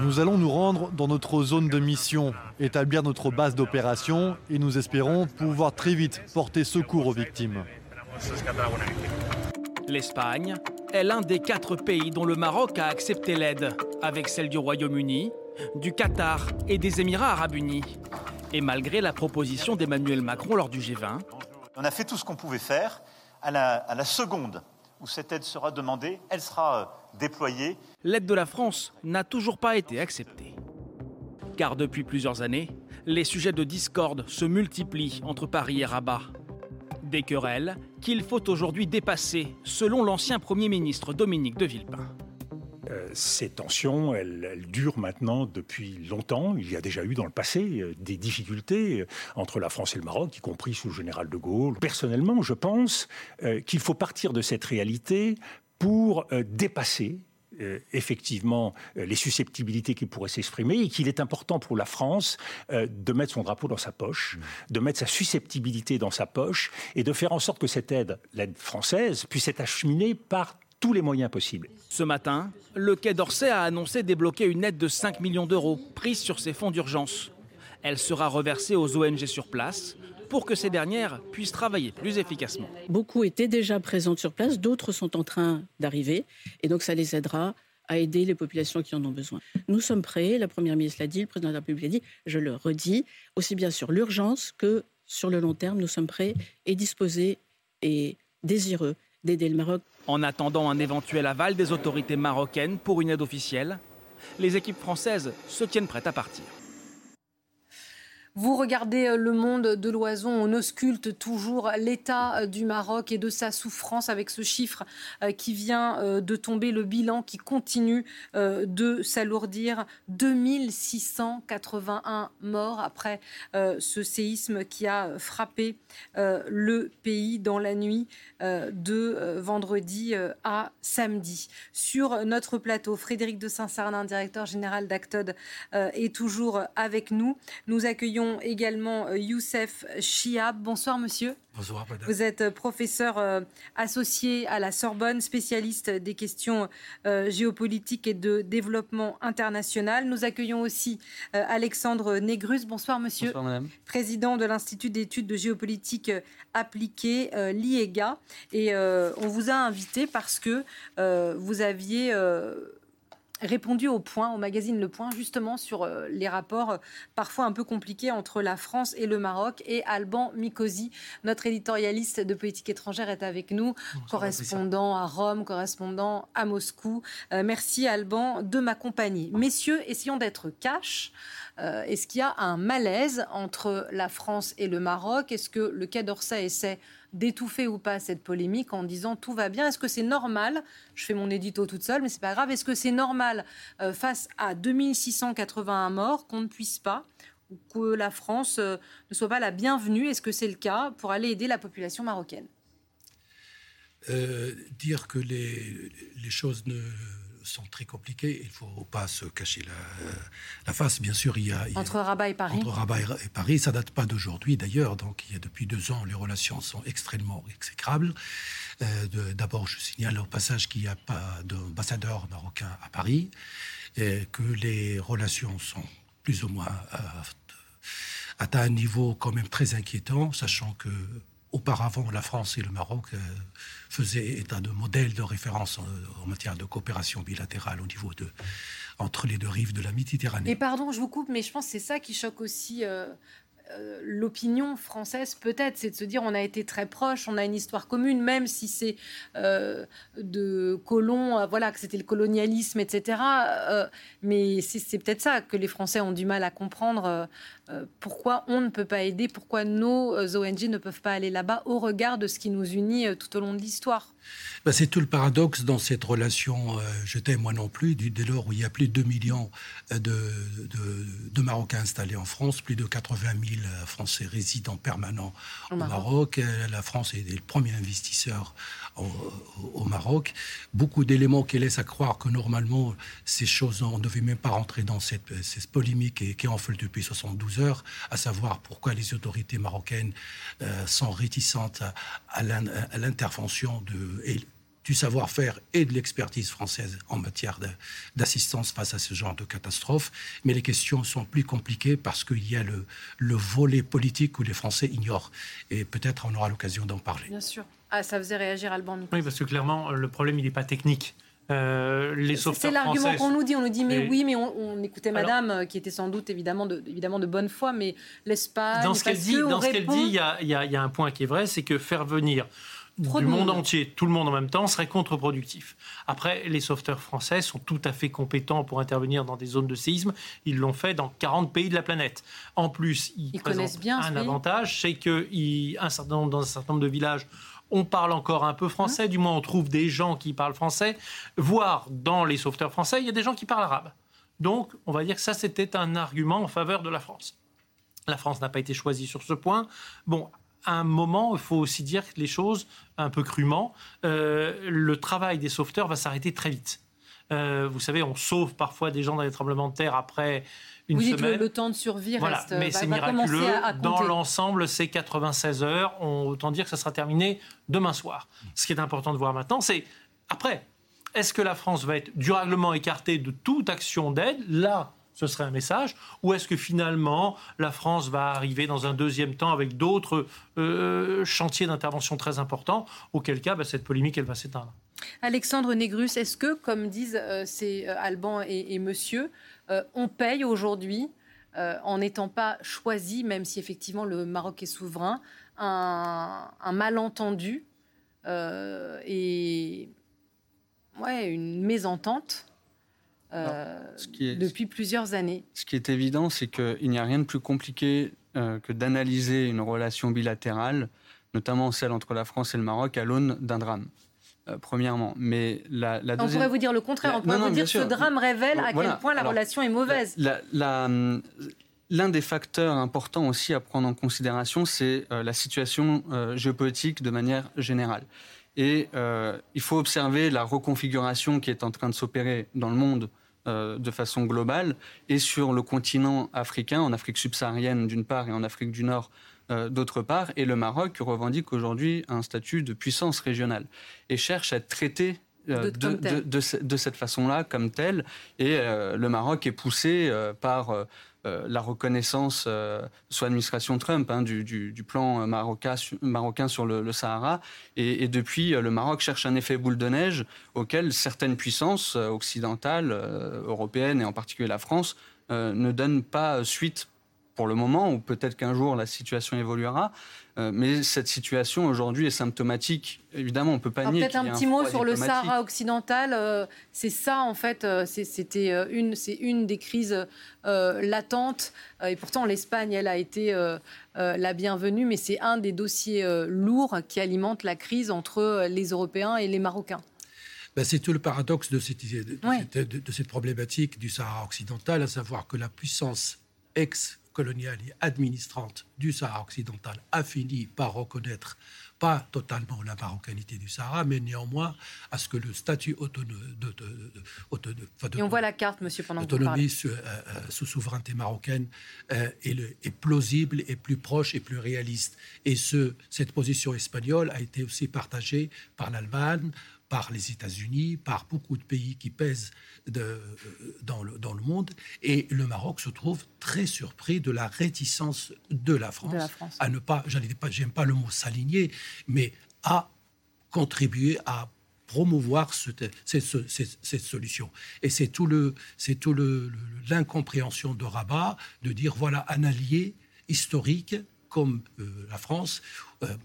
Nous allons nous rendre dans notre zone de mission, établir notre base d'opération et nous espérons pouvoir très vite porter secours aux victimes. L'Espagne est l'un des quatre pays dont le Maroc a accepté l'aide, avec celle du Royaume-Uni, du Qatar et des Émirats arabes unis. Et malgré la proposition d'Emmanuel Macron lors du G20, on a fait tout ce qu'on pouvait faire. À la, à la, seconde où cette aide sera demandée, elle sera euh, déployée. L'aide de la France n'a toujours pas été acceptée. Car depuis plusieurs années, les sujets de discorde se multiplient entre Paris et Rabat. Des querelles qu'il faut aujourd'hui dépasser, selon l'ancien Premier ministre Dominique de Villepin. Euh, ces tensions, elles, durent maintenant depuis longtemps. Il y a déjà eu dans le passé euh, des difficultés euh, entre la France et le Maroc, y compris sous le général de Gaulle. Personnellement, je pense qu'il faut partir de cette réalité pour dépasser effectivement les susceptibilités qui pourraient s'exprimer et qu'il est important pour la France de mettre son drapeau dans sa poche, de mettre sa susceptibilité dans sa poche et de faire en sorte que cette aide, l'aide française, puisse être acheminée par tous les moyens possibles. Ce matin, le Quai d'Orsay a annoncé débloquer une aide de 5 millions d'euros prise sur ses fonds d'urgence. Elle sera reversée aux ONG sur place pour que ces dernières puissent travailler plus efficacement. Beaucoup étaient déjà présentes sur place, d'autres sont en train d'arriver, et donc ça les aidera à aider les populations qui en ont besoin. Nous sommes prêts, la Première ministre l'a dit, le Président de la République l'a dit, je le redis, aussi bien sur l'urgence que sur le long terme, nous sommes prêts et disposés et désireux En attendant un éventuel aval des autorités marocaines pour une aide officielle, les équipes françaises se tiennent prêtes à partir. Vous regardez euh, le monde de l'oison, on ausculte toujours l'état euh, du Maroc et de sa souffrance avec ce chiffre euh, qui vient de tomber, le bilan qui continue de s'alourdir. 2681 morts après ce séisme qui a frappé le pays dans la nuit de vendredi à samedi. Sur notre plateau, Frédéric de Saint-Sarnin, directeur général d'Actod, est toujours avec nous. Nous accueillons également euh, Youssef Chiab. Bonsoir monsieur. Bonsoir madame. Vous êtes euh, professeur euh, associé à la Sorbonne, spécialiste des questions géopolitiques et de développement international. Nous accueillons aussi Alexandre Négrus. Bonsoir monsieur. Bonsoir madame. Président de l'Institut d'études de géopolitique appliquée, l'IEGA. Et on vous a invité parce que vous aviez répondu au point, au magazine Le Point, justement sur euh, les rapports euh, parfois un peu compliqués entre la France et le Maroc. Et Alban Mikosi, notre éditorialiste de politique étrangère, est avec nous, correspondant à Rome, correspondant à Moscou. Euh, merci Alban de m'accompagner. Messieurs, essayons d'être cash. Euh, Est-ce qu'il y a un malaise entre la France et le Maroc? Est-ce que le Quai d'Orsay essaie d'étouffer ou pas cette polémique en disant tout va bien Est-ce que c'est normal Je fais mon édito toute seule, mais c'est pas grave. Est-ce que c'est normal euh, face à 2681 morts qu'on ne puisse pas ou que la France euh, ne soit pas la bienvenue Est-ce que c'est le cas pour aller aider la population marocaine? Euh, Dire que les, les choses ne sont très compliquées. Il ne faut pas se cacher la, la, face. Bien sûr, il y, a, il y a, entre Rabat et Paris. Entre Rabat et Paris, ça date pas d'aujourd'hui d'ailleurs. Donc, il y a depuis deux ans, les relations sont extrêmement exécrables. Euh, D'abord, je signale au passage qu'il n'y a pas d'ambassadeur marocain à Paris, et que les relations sont plus ou moins euh, atteint un niveau quand même très inquiétant, sachant que auparavant, la France et le Maroc euh, faisaient état de modèle de référence en, en, matière de coopération bilatérale au niveau de entre les deux rives de la Méditerranée. Et pardon, je vous coupe, mais je pense que c'est ça qui choque aussi. Euh, euh, l'opinion française peut-être, c'est de se dire on a été très proches, on a une histoire commune, même si c'est euh, de colons, euh, voilà, que c'était le colonialisme, etc. Mais c'est peut-être ça que les Français ont du mal à comprendre. Pourquoi on ne peut pas aider, pourquoi nos ONG ne peuvent pas aller là-bas au regard de ce qui nous unit tout au long de l'histoire. Ben, c'est tout le paradoxe dans cette relation, euh, je t'aime moi non plus, du, dès lors où il y a plus de 2 millions de, de, de, Marocains installés en France, plus de 80 000 Français résidents permanents au, Maroc. Maroc. La France est le premier investisseur au, Maroc. Beaucoup d'éléments qui laissent à croire que normalement, ces choses, on ne devait même pas rentrer dans cette, polémique qui enfle depuis 72 heures, à savoir pourquoi les autorités marocaines euh, sont réticentes à, l'intervention de du savoir-faire et de l'expertise française en matière d'assistance face à ce genre de catastrophe. Mais les questions sont plus compliquées parce qu'il y a le, le, volet politique que les Français ignorent. Et peut-être on aura l'occasion d'en parler. Bien sûr. Ah, ça faisait réagir Alban. Oui, parce que clairement, le problème, il n'est pas technique. Euh, les C'est l'argument qu'on nous dit. On nous dit, mais oui, mais on, écoutait Madame, euh, qui était sans doute évidemment de, évidemment de bonne foi, mais l'Espagne. Dans ce qu'elle dit, il y a, y, a, y a, un point qui est vrai, c'est que faire venir du monde. entier, tout le monde en même temps, serait contre-productif. Après, les sauveteurs français sont tout à fait compétents pour intervenir dans des zones de séisme. Ils l'ont fait dans 40 pays de la planète. En plus, ils, ils connaissent bien un avantage, c'est que un certain nombre, dans un certain nombre de villages, on parle encore un peu français, du moins on trouve des gens qui parlent français, voire dans les sauveteurs français, il y a des gens qui parlent arabe. Donc, on va dire que ça, c'était un argument en faveur de la France. La France n'a pas été choisie sur ce point. Bon, à un moment, il faut aussi dire les choses un peu crûment. Euh, le travail des sauveteurs va s'arrêter très vite. Euh, vous savez, on sauve parfois des gens dans les tremblements de terre après une vous semaine. Dites le, le temps de survie voilà, reste, mais c'est miraculeux. À, à dans l'ensemble, c'est 96 heures. On, autant dire que ça sera terminé demain soir. Ce qui est important de voir maintenant, c'est après, est-ce que la France va être durablement écartée de toute action d'aide? Là, ce serait un message Ou est-ce que finalement la France va arriver dans un deuxième temps avec d'autres euh, chantiers d'intervention très importants Auquel cas, bah, cette polémique, elle va s'éteindre. Alexandre Négrus, est-ce que, comme disent euh, c'est euh, Alban et, Monsieur, euh, on paye aujourd'hui, en n'étant pas choisi, même si effectivement le Maroc est souverain, un, un malentendu et ouais, une mésentente euh, est, depuis plusieurs années. Ce qui est évident, c'est qu'il n'y a rien de plus compliqué euh, que d'analyser une relation bilatérale, notamment celle entre la France et le Maroc, à l'aune d'un drame. Euh, premièrement, mais la, la deuxième... On pourrait vous dire le contraire. La... On pourrait non, non, vous dire que ce drame révèle à voilà. quel point la Alors, relation est mauvaise. L'un des facteurs importants aussi à prendre en considération, c'est la situation géopolitique de manière générale. Et il faut observer la reconfiguration qui est en train de s'opérer dans le monde euh, de façon globale et sur le continent africain, en Afrique subsaharienne d'une part et en Afrique du Nord euh, d'autre part. Et le Maroc revendique aujourd'hui un statut de puissance régionale et cherche à être traité euh, de, de, de, de, cette façon-là, comme tel. Et euh, le Maroc est poussé euh, par euh, la reconnaissance, euh, sous l'administration Trump, hein, du, plan marocain, sur le, Sahara. Et, et, depuis, le Maroc cherche un effet boule de neige auquel certaines puissances occidentales, européennes et en particulier la France, ne donnent pas suite pour le moment, ou peut-être qu'un jour la situation évoluera. Euh, mais cette situation aujourd'hui est symptomatique. Évidemment, on peut pas nier. Peut-être un petit un mot sur le Sahara occidental. Euh, c'est ça, en fait, euh, c'était une, c'est une des crises euh, latentes. et pourtant, l'Espagne, elle a été la bienvenue, mais c'est un des dossiers lourds qui alimente la crise entre les Européens et les Marocains. Ben, c'est tout le paradoxe de cette, de, ouais. cette, de, de cette problématique du Sahara occidental, à savoir que la puissance ex coloniale et administrante du Sahara occidental a fini par reconnaître pas totalement la marocanité du Sahara, mais néanmoins à ce que le statut autonome de, de, de, de, Et on voit la carte, monsieur, pendant autonomie sous, euh, sous, souveraineté marocaine euh, est, le, est, plausible, est plus proche et plus réaliste. Et ce, cette position espagnole a été aussi partagée par l'Allemagne, par les États-Unis, par beaucoup de pays qui pèsent de, dans, le, dans, le, monde. Et le Maroc se trouve très surpris de la réticence de la France, de la France. à ne pas, pas j'aime pas le mot s'aligner, mais à contribuer à promouvoir cette, cette, cette, cette solution. Et c'est tout le, c'est tout le, l'incompréhension de Rabat de dire voilà un allié historique comme euh, la France. Euh, euh,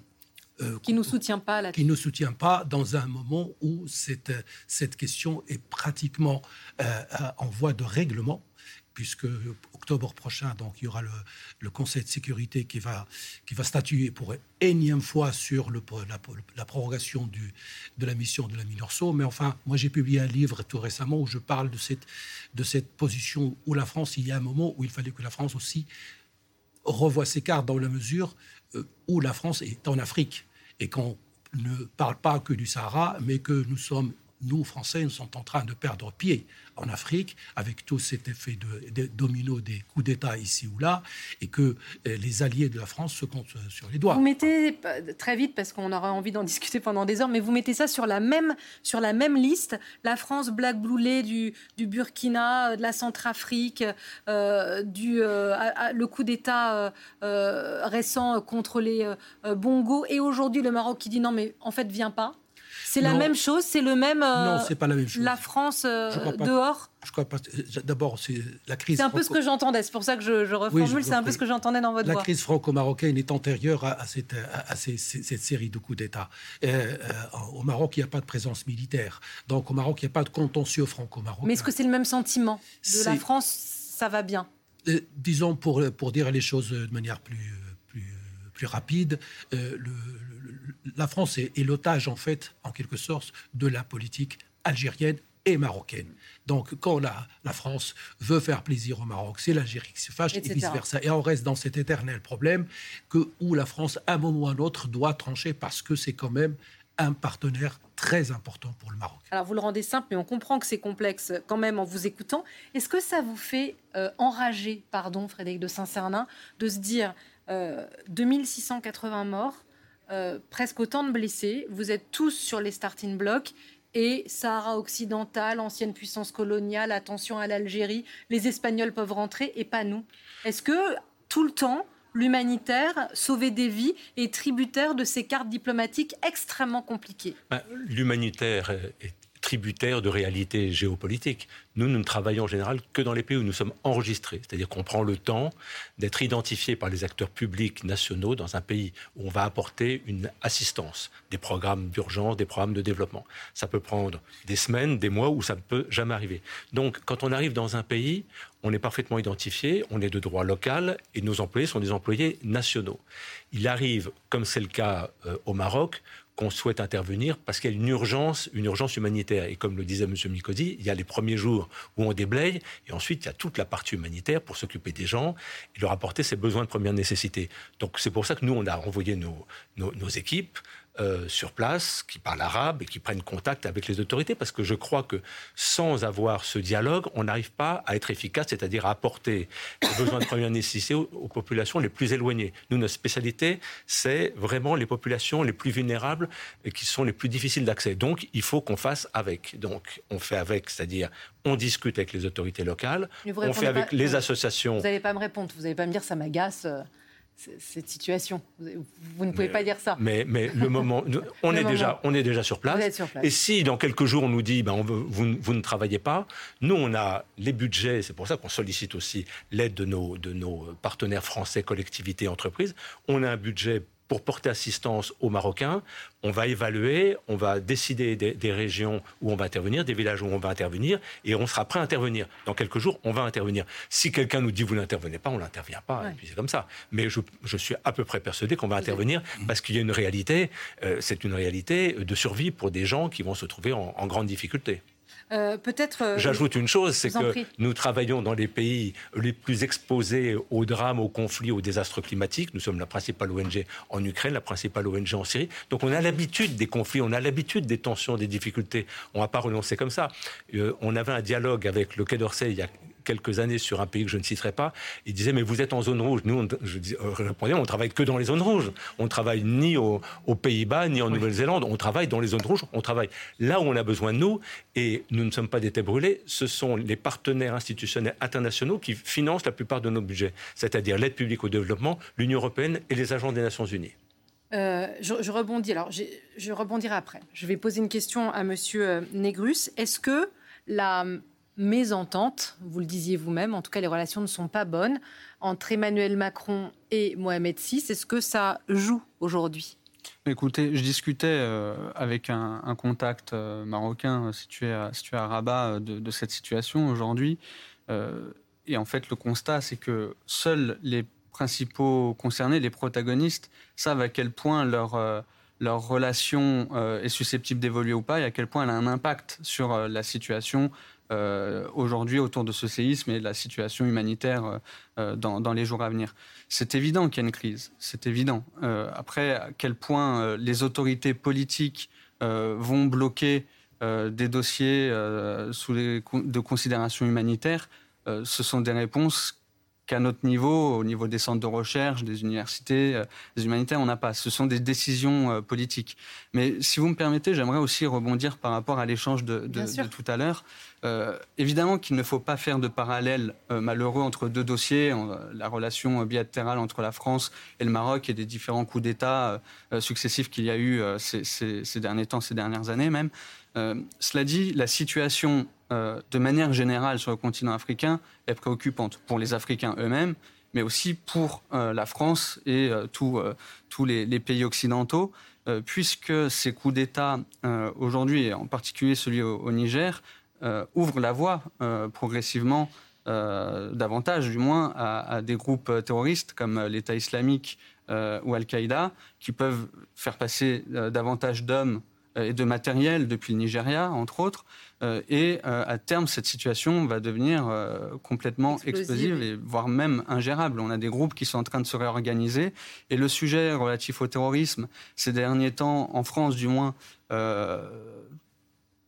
qui ne nous soutient pas là qui ne soutient pas dans un moment où cette, cette question est pratiquement euh, en voie de règlement puisque octobre prochain, donc il y aura le, le, Conseil de sécurité qui va, qui va statuer pour énième fois sur le, la, la, prorogation du, de la mission de la MINURSO. Mais enfin, moi j'ai publié un livre tout récemment où je parle de cette, de cette position où la France, il y a un moment où il fallait que la France aussi revoie ses cartes dans la mesure euh, où la France est en Afrique et qu'on ne parle pas que du Sahara, mais que nous sommes nous, Français, nous sommes en train de perdre pied en Afrique avec tout cet effet de, domino des coups d'État ici ou là et que euh, les alliés de la France se comptent euh, sur les doigts. Vous mettez, très vite, parce qu'on aura envie d'en discuter pendant des heures, mais vous mettez ça sur la même, sur la même liste, la France Black Blue du, du Burkina, de la Centrafrique, du, le coup d'État récent contre les Bongo, et aujourd'hui le Maroc qui dit non mais en fait viens pas. C'est la même chose, c'est le même. non, c'est pas la même chose. La France euh, dehors. Je crois pas. D'abord, c'est la crise. C'est un peu ce que j'entendais. C'est pour ça que je, reformule. c'est un peu ce que j'entendais dans votre la voix. Crise franco-marocaine est antérieure à, cette, à cette, série de coups d'État. Euh, au Maroc, il n'y a pas de présence militaire. Donc, au Maroc, il n'y a pas de contentieux franco-marocain. Mais est-ce que c'est le même sentiment de la France? Ça va bien? Euh, disons pour pour dire les choses de manière plus plus plus rapide, le la France est, l'otage, en fait, en quelque sorte, de la politique algérienne et marocaine. Donc, quand la, France veut faire plaisir au Maroc, c'est l'Algérie qui se fâche et vice-versa. Et on reste dans cet éternel problème que, où la France, à un moment ou à un autre, doit trancher parce que c'est quand même un partenaire très important pour le Maroc. Alors, vous le rendez simple, mais on comprend que c'est complexe quand même en vous écoutant. Est-ce que ça vous fait euh, enrager, pardon, Frédéric de Saint-Cernin, de se dire euh, 2680 morts euh, presque autant de blessés. Vous êtes tous sur les starting blocks. Et Sahara occidental, ancienne puissance coloniale, attention à l'Algérie, les Espagnols peuvent rentrer et pas nous. Est-ce que tout le temps, l'humanitaire, sauver des vies, est tributaire de ces cartes diplomatiques extrêmement compliquées? Ben, L'humanitaire est tributaire de réalités géopolitiques. Nous, nous ne travaillons en général que dans les pays où nous sommes enregistrés, c'est-à-dire qu'on prend le temps d'être identifié par les acteurs publics nationaux dans un pays où on va apporter une assistance, des programmes d'urgence, des programmes de développement. Ça peut prendre des semaines, des mois, ou ça ne peut jamais arriver. Donc, quand on arrive dans un pays, on est parfaitement identifié, on est de droit local et nos employés sont des employés nationaux. Il arrive, comme c'est le cas euh, au Maroc, qu'on souhaite intervenir parce qu'il y a une urgence, une urgence humanitaire. Et comme le disait M. Micodi, il y a les premiers jours où on déblaye, et ensuite il y a toute la partie humanitaire pour s'occuper des gens et leur apporter ses besoins de première nécessité. Donc c'est pour ça que nous, on a envoyé nos, nos équipes euh, sur place, qui parlent arabe et qui prennent contact avec les autorités, parce que je crois que sans avoir ce dialogue, on n'arrive pas à être efficace, c'est-à-dire à apporter les besoins de première nécessité aux, populations les plus éloignées. Nous, notre spécialité, c'est vraiment les populations les plus vulnérables et qui sont les plus difficiles d'accès. Donc, il faut qu'on fasse avec. Donc, on fait avec, c'est-à-dire on discute avec les autorités locales, on fait avec les associations. Vous n'allez pas me répondre, vous n'allez pas me dire ça m'agace. Cette situation. Vous ne pouvez pas dire ça. Mais, mais le moment, on, est Déjà, on est déjà sur place. sur place. Et si dans quelques jours on nous dit, ben on veut, vous, vous, ne travaillez pas, nous on a les budgets, c'est pour ça qu'on sollicite aussi l'aide de nos, de nos partenaires français, collectivités, entreprises. On a un budget pour porter assistance aux Marocains. On va évaluer, on va décider des, régions où on va intervenir, des villages où on va intervenir, et on sera prêt à intervenir. Dans quelques jours, on va intervenir. Si quelqu'un nous dit vous n'intervenez pas, on n'intervient pas, et puis c'est comme ça. Mais je, suis à peu près persuadé qu'on va intervenir parce qu'il y a une réalité, euh, c'est une réalité de survie pour des gens qui vont se trouver en grande difficulté. Euh, peut-être. Euh, J'ajoute une chose, c'est que nous travaillons dans les pays les plus exposés aux drames, aux conflits, aux désastres climatiques. Nous sommes la principale ONG en Ukraine, la principale ONG en Syrie. Donc on a l'habitude des conflits, on a l'habitude des tensions, des difficultés. On ne va pas renoncer comme ça. Euh, on avait un dialogue avec le Quai d'Orsay il y a quelques années sur un pays que je ne citerai pas. Il disait mais vous êtes en zone rouge. Nous, on, je euh, répondais on travaille que dans les zones rouges. On travaille ni aux, Pays-Bas ni en Nouvelle-Zélande. On travaille dans les zones rouges. On travaille là où on a besoin de nous. Et nous ne sommes pas des têtes brûlées. Ce sont les partenaires institutionnels internationaux qui financent la plupart de nos budgets, c'est-à-dire l'aide publique au développement, l'Union européenne et les agences des Nations Unies. Euh, je, rebondis. Alors, je rebondirai après. Je vais poser une question à Monsieur euh, Négrus. Est-ce que la mésentente, vous le disiez vous-même, en tout cas les relations ne sont pas bonnes entre Emmanuel Macron et Mohamed VI. Est-ce que ça joue aujourd'hui? Écoutez, je discutais euh, avec un, contact euh, marocain situé à, situé à Rabat euh, de, cette situation aujourd'hui. et en fait, le constat, c'est que seuls les principaux concernés, les protagonistes, savent à quel point leur, leur relation est susceptible d'évoluer ou pas et à quel point elle a un impact sur la situation euh, aujourd'hui autour de ce séisme et de la situation humanitaire euh, euh, dans, les jours à venir. C'est évident qu'il y a une crise, c'est évident. après, à quel point les autorités politiques vont bloquer des dossiers sous les, de considération humanitaire, ce sont des réponses qu'à notre niveau, au niveau des centres de recherche, des universités, euh, des humanitaires, on n'a pas. Ce sont des décisions euh, politiques. Mais si vous me permettez, j'aimerais aussi rebondir par rapport à l'échange de, tout à l'heure. Euh, évidemment qu'il ne faut pas faire de parallèle malheureux entre deux dossiers, la relation bilatérale entre la France et le Maroc et des différents coups d'État successifs qu'il y a eu ces, ces, derniers temps, ces dernières années même. cela dit, la situation euh, de manière générale sur le continent africain est préoccupante pour les Africains eux-mêmes, mais aussi pour euh, la France et euh, tous les, pays occidentaux, puisque ces coups d'État aujourd'hui, et en particulier celui au, Niger, ouvrent la voie progressivement, davantage du moins, à, des groupes terroristes comme l'État islamique ou Al-Qaïda, qui peuvent faire passer davantage d'hommes et de matériel depuis le Nigeria, entre autres, euh, et euh, à terme, cette situation va devenir euh, complètement explosive et voire même ingérable. On a des groupes qui sont en train de se réorganiser. Et le sujet relatif au terrorisme, ces derniers temps, en France du moins,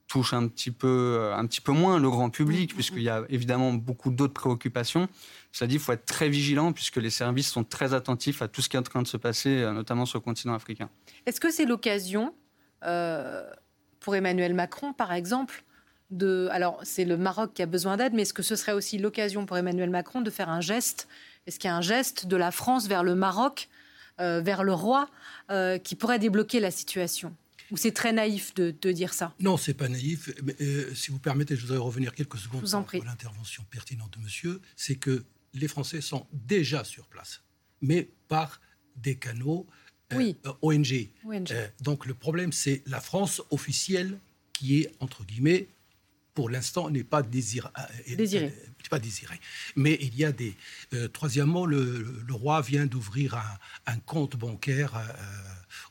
touche un petit, peu, un petit peu moins le grand public, mm, mm, puisqu'il y a évidemment beaucoup d'autres préoccupations. Cela dit, il faut être très vigilant, puisque les services sont très attentifs à tout ce qui est en train de se passer, notamment sur le continent africain. Est-ce que c'est l'occasion pour Emmanuel Macron, par exemple, alors, c'est le Maroc qui a besoin d'aide, mais est-ce que ce serait aussi l'occasion pour Emmanuel Macron de faire un geste? Est-ce qu'il y a un geste de la France vers le Maroc, euh, vers le roi, euh, qui pourrait débloquer la situation? Ou c'est très naïf de, dire ça? Non, c'est pas naïf. Mais, euh, si vous permettez, je voudrais revenir quelques secondes sur l'intervention pertinente de monsieur. C'est que les Français sont déjà sur place, mais par des canaux ONG. donc le problème, c'est la France officielle qui est, entre guillemets, pour l'instant, n'est pas désiré. Euh, désiré. pas désiré. Mais il y a des. Euh, troisièmement, le, roi vient d'ouvrir un, compte bancaire euh,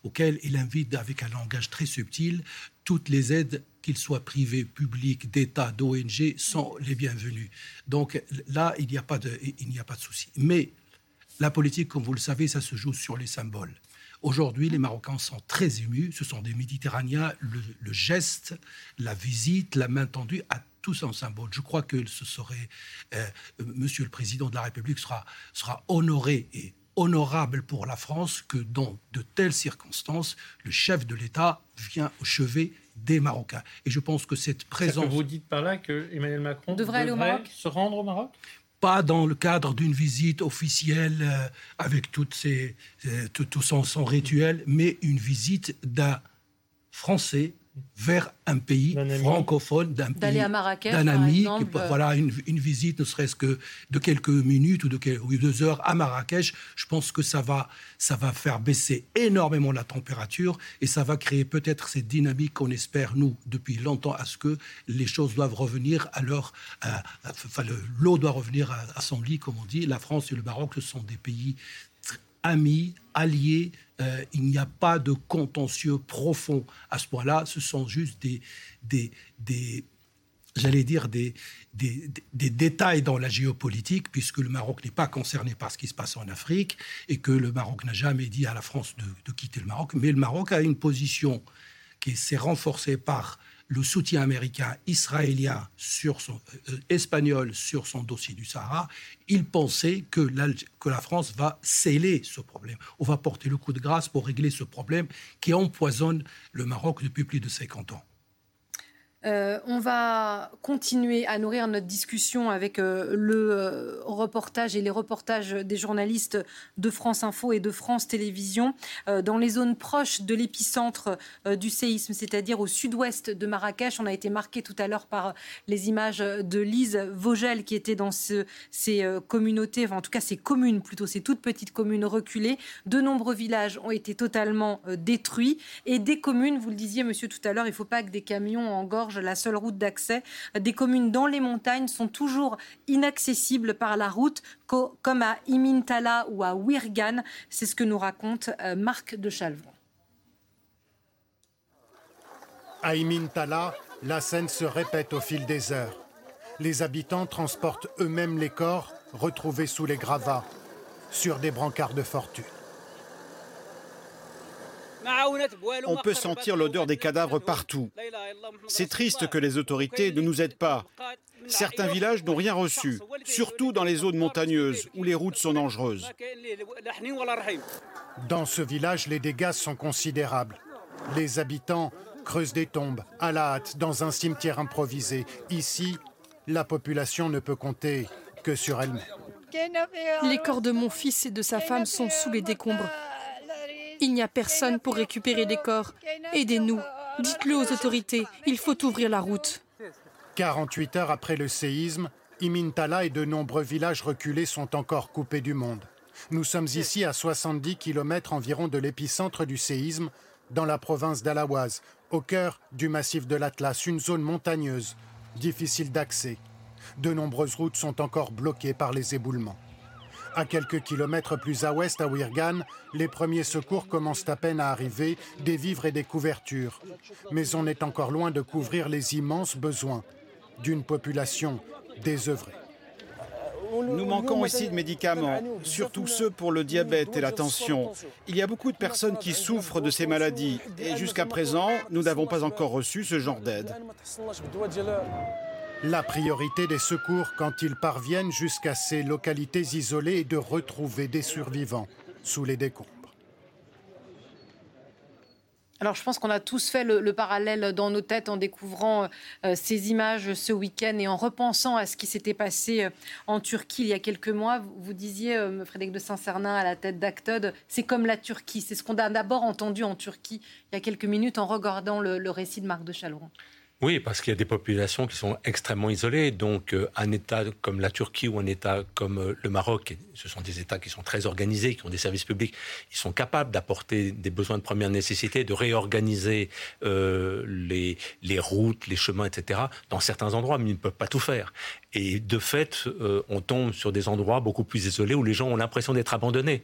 auquel il invite, avec un langage très subtil, toutes les aides, qu'ils soient privées, publiques, d'État, d'ONG, sont les bienvenues. Donc là, il n'y a pas de, il n'y a pas de souci. Mais la politique, comme vous le savez, ça se joue sur les symboles. Aujourd'hui, les Marocains sont très émus. Ce sont des Méditerranéens. Le, geste, la visite, la main tendue a tous un symbole. Je crois que ce serait, euh, Monsieur le Président de la République sera, sera honoré et honorable pour la France que dans de telles circonstances, le chef de l'État vient au chevet des Marocains. Et je pense que cette présence... Que vous dites par là que Emmanuel Macron devrait, aller au Maroc se rendre au Maroc? Pas dans le cadre d'une visite officielle euh, avec toutes ces, euh, tout, son, rituel, mais une visite d'un Français vers un pays francophone, d'un pays, d'un ami, voilà une, visite, ne serait-ce que de quelques minutes ou de quelques, deux heures à Marrakech. Je pense que ça va, ça va faire baisser énormément la température et ça va créer peut-être cette dynamique qu'on espère nous depuis longtemps à ce que les choses doivent revenir à leur, enfin l'eau doit revenir à, à son lit, comme on dit. La France et le Maroc, ce sont des pays amis, alliés. Euh, il n'y a pas de contentieux profond à ce point-là. Ce sont juste des, des, des j'allais dire, des, des, des, détails dans la géopolitique, puisque le Maroc n'est pas concerné par ce qui se passe en Afrique et que le Maroc n'a jamais dit à la France de, de quitter le Maroc. Mais le Maroc a une position qui s'est renforcée par le soutien américain, israélien, sur son, euh, espagnol sur son dossier du Sahara, il pensait que que la France va sceller ce problème. On va porter le coup de grâce pour régler ce problème qui empoisonne le Maroc depuis plus de 50 ans. Euh, on va continuer à nourrir notre discussion avec euh, le euh, reportage et les reportages des journalistes de France Info et de France Télévisions dans les zones proches de l'épicentre du séisme, c'est-à-dire au sud-ouest de Marrakech. On a été marqué tout à l'heure par les images de Lise Vogel qui était dans ces communautés, enfin en tout cas ces communes plutôt, ces toutes petites communes reculées. De nombreux villages ont été totalement détruits et des communes, vous le disiez monsieur tout à l'heure, il ne faut pas que des camions engorgent la seule route d'accès. Des communes dans les montagnes sont toujours inaccessibles par la route, comme à Imintala ou à Wirgan. C'est ce que nous raconte euh, Marc de Chalvon. À Imintala, la scène se répète au fil des heures. Les habitants transportent eux-mêmes les corps retrouvés sous les gravats sur des brancards de fortune. On peut sentir l'odeur des cadavres partout. C'est triste que les autorités ne nous aident pas. Certains villages n'ont rien reçu, surtout dans les zones montagneuses où les routes sont dangereuses. Dans ce village, les dégâts sont considérables. Les habitants creusent des tombes à la hâte dans un cimetière improvisé. Ici, la population ne peut compter que sur elle-même. Les corps de mon fils et de sa femme sont sous les décombres. Il n'y a personne pour récupérer les corps. Aidez-nous. Dites-le aux autorités. Il faut ouvrir la route. 48 heures après le séisme, Imintala et de nombreux villages reculés sont encore coupés du monde. Nous sommes ici à 70 km environ de l'épicentre du séisme, dans la province d'Alawaz, au cœur du massif de l'Atlas, une zone montagneuse, difficile d'accès. De nombreuses routes sont encore bloquées par les éboulements. À quelques kilomètres plus à ouest, à Wirgan, les premiers secours commencent à peine à arriver, des vivres et des couvertures. Mais on est encore loin de couvrir les immenses besoins d'une population désœuvrée. Nous manquons ici de médicaments, surtout ceux pour le diabète et la tension. Il y a beaucoup de personnes qui souffrent de ces maladies et jusqu'à présent, nous n'avons pas encore reçu ce genre d'aide. La priorité des secours quand ils parviennent jusqu'à ces localités isolées est de retrouver des survivants sous les décombres. Alors je pense qu'on a tous fait le, parallèle dans nos têtes en découvrant euh, ces images ce week-end et en repensant à ce qui s'était passé euh, en Turquie il y a quelques mois. Vous, disiez, euh, Frédéric de Saint-Cernin, à la tête d'Actod, c'est comme la Turquie. C'est ce qu'on a d'abord entendu en Turquie il y a quelques minutes en regardant le, récit de Marc de Chalaurent. Oui, parce qu'il y a des populations qui sont extrêmement isolées. Donc, euh, un État comme la Turquie ou un État comme euh, le Maroc, ce sont des États qui sont très organisés, qui ont des services publics. Ils sont capables d'apporter des besoins de première nécessité, de réorganiser euh, les, les routes, les chemins, etc. dans certains endroits, mais ils ne peuvent pas tout faire. Et de fait, euh, on tombe sur des endroits beaucoup plus isolés où les gens ont l'impression d'être abandonnés.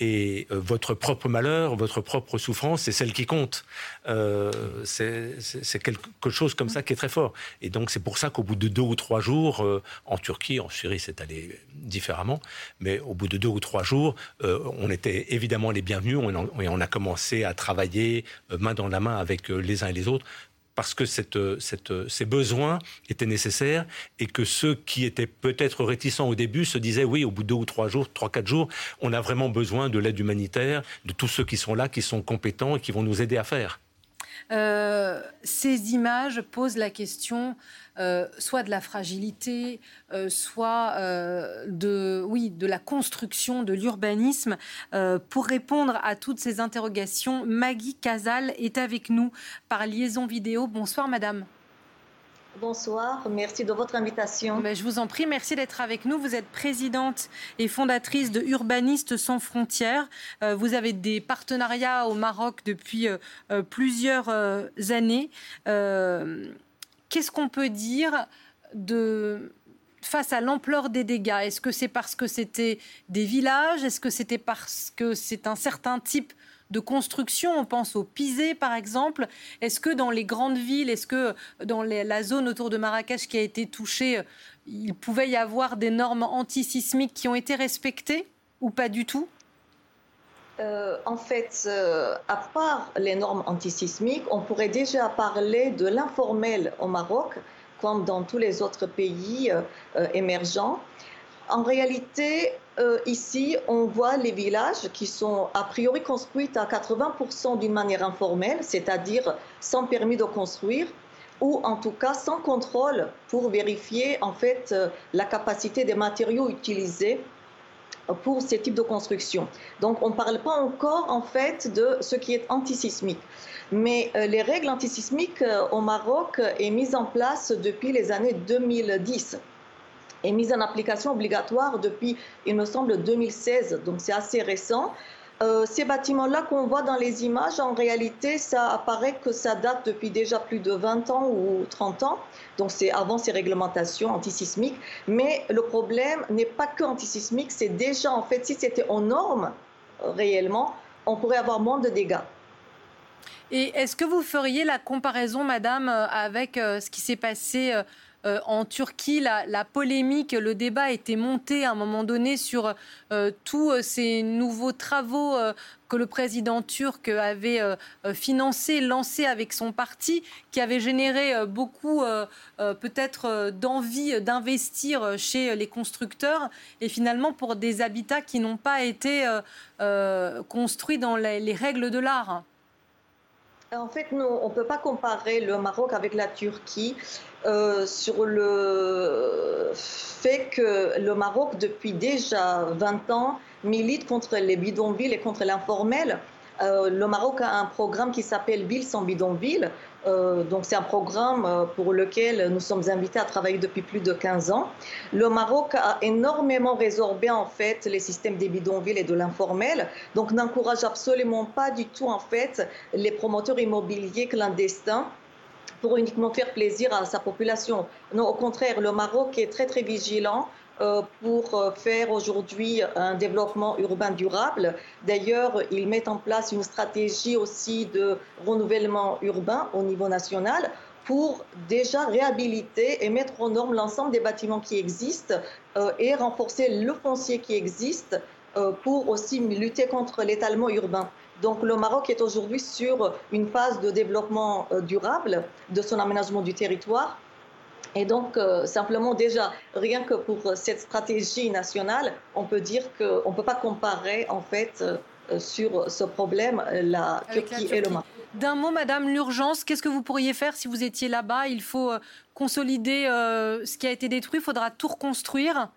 Et euh, votre propre malheur, votre propre souffrance, c'est celle qui compte. Euh, c'est quelque chose comme ça qui est très fort. Et donc c'est pour ça qu'au bout de deux ou trois jours, en Turquie, en Syrie, c'est allé différemment, mais au bout de deux ou trois jours, on était évidemment les bienvenus et on a commencé à travailler main dans la main avec les uns et les autres parce que cette, cette, ces besoins étaient nécessaires et que ceux qui étaient peut-être réticents au début se disaient oui, au bout de deux ou trois jours, trois, quatre jours, on a vraiment besoin de l'aide humanitaire, de tous ceux qui sont là, qui sont compétents et qui vont nous aider à faire. Euh, ces images posent la question euh, soit de la fragilité, euh, soit de, de la construction, de l'urbanisme. pour répondre à toutes ces interrogations, Maggie Casal est avec nous par liaison vidéo. Bonsoir, madame. Bonsoir, merci de votre invitation. Ben, je vous en prie, merci d'être avec nous. Vous êtes présidente et fondatrice de Urbanistes sans frontières. Euh, vous avez des partenariats au Maroc depuis euh, euh, plusieurs années. Qu'est-ce qu'on peut dire de face à l'ampleur des dégâts? Est-ce que c'est parce que c'était des villages? Est-ce que c'était parce que c'est un certain type de construction. On pense au Pisé, par exemple. Est-ce que dans les grandes villes, est-ce que dans la zone autour de Marrakech qui a été touchée, euh, il pouvait y avoir des normes antisismiques qui ont été respectées ou pas du tout? Euh, en fait, euh, à part les normes antisismiques, on pourrait déjà parler de l'informel au Maroc, comme dans tous les autres pays émergents. En réalité, euh, ici, on voit les villages qui sont a priori construits à 80% d'une manière informelle, c'est-à-dire sans permis de construire ou en tout cas sans contrôle pour vérifier en fait euh, la capacité des matériaux utilisés pour ces types de construction. Donc on ne parle pas encore en fait de ce qui est antisismique. Mais euh, les règles antisismiques au Maroc est mise en place depuis les années 2010 est mise en application obligatoire depuis, il me semble, 2016, donc c'est assez récent. Euh, ces bâtiments-là qu'on voit dans les images, en réalité, ça apparaît que ça date depuis déjà plus de 20 ans ou 30 ans. Donc c'est avant ces réglementations antisismiques. Mais le problème n'est pas que antisismique, c'est déjà, en fait, si c'était en normes réellement, on pourrait avoir moins de dégâts. Et est-ce que vous feriez la comparaison, madame, euh, avec euh, ce qui s'est passé en Turquie. La, polémique, le débat était monté à un moment donné sur tous ces nouveaux travaux que le président turc avait financé, lancé avec son parti, qui avait généré beaucoup peut-être d'envie d'investir chez les constructeurs et finalement pour des habitats qui n'ont pas été construits dans les règles de l'art. En fait, on ne peut pas comparer le Maroc avec la Turquie euh, sur le fait que le Maroc, depuis déjà 20 ans, milite contre les bidonvilles et contre l'informel. Euh, le Maroc a un programme qui s'appelle Ville sans bidonville. Euh, donc c'est un programme pour lequel nous sommes invités à travailler depuis plus de 15 ans. Le Maroc a énormément résorbé en fait les systèmes des bidonvilles et de l'informel. Donc n'encourage absolument pas du tout en fait les promoteurs immobiliers clandestins pour uniquement faire plaisir à sa population. Non, au contraire, le Maroc est très très vigilant euh, pour euh, faire aujourd'hui un développement urbain durable. D'ailleurs, ils mettent en place une stratégie aussi de renouvellement urbain au niveau national pour déjà réhabiliter et mettre aux normes l'ensemble des bâtiments qui existent euh, et renforcer le foncier qui existe pour aussi lutter contre l'étalement urbain. Donc le Maroc est aujourd'hui sur une phase de développement durable de son aménagement du territoire. Et donc, euh, simplement déjà, rien que pour cette stratégie nationale, on peut dire qu'on ne peut pas comparer, en fait, euh, sur ce problème, la Turquie, et le Maroc. D'un mot, Madame, l'urgence, qu'est-ce que vous pourriez faire si vous étiez là-bas? Il faut euh, consolider ce qui a été détruit, il faudra tout reconstruire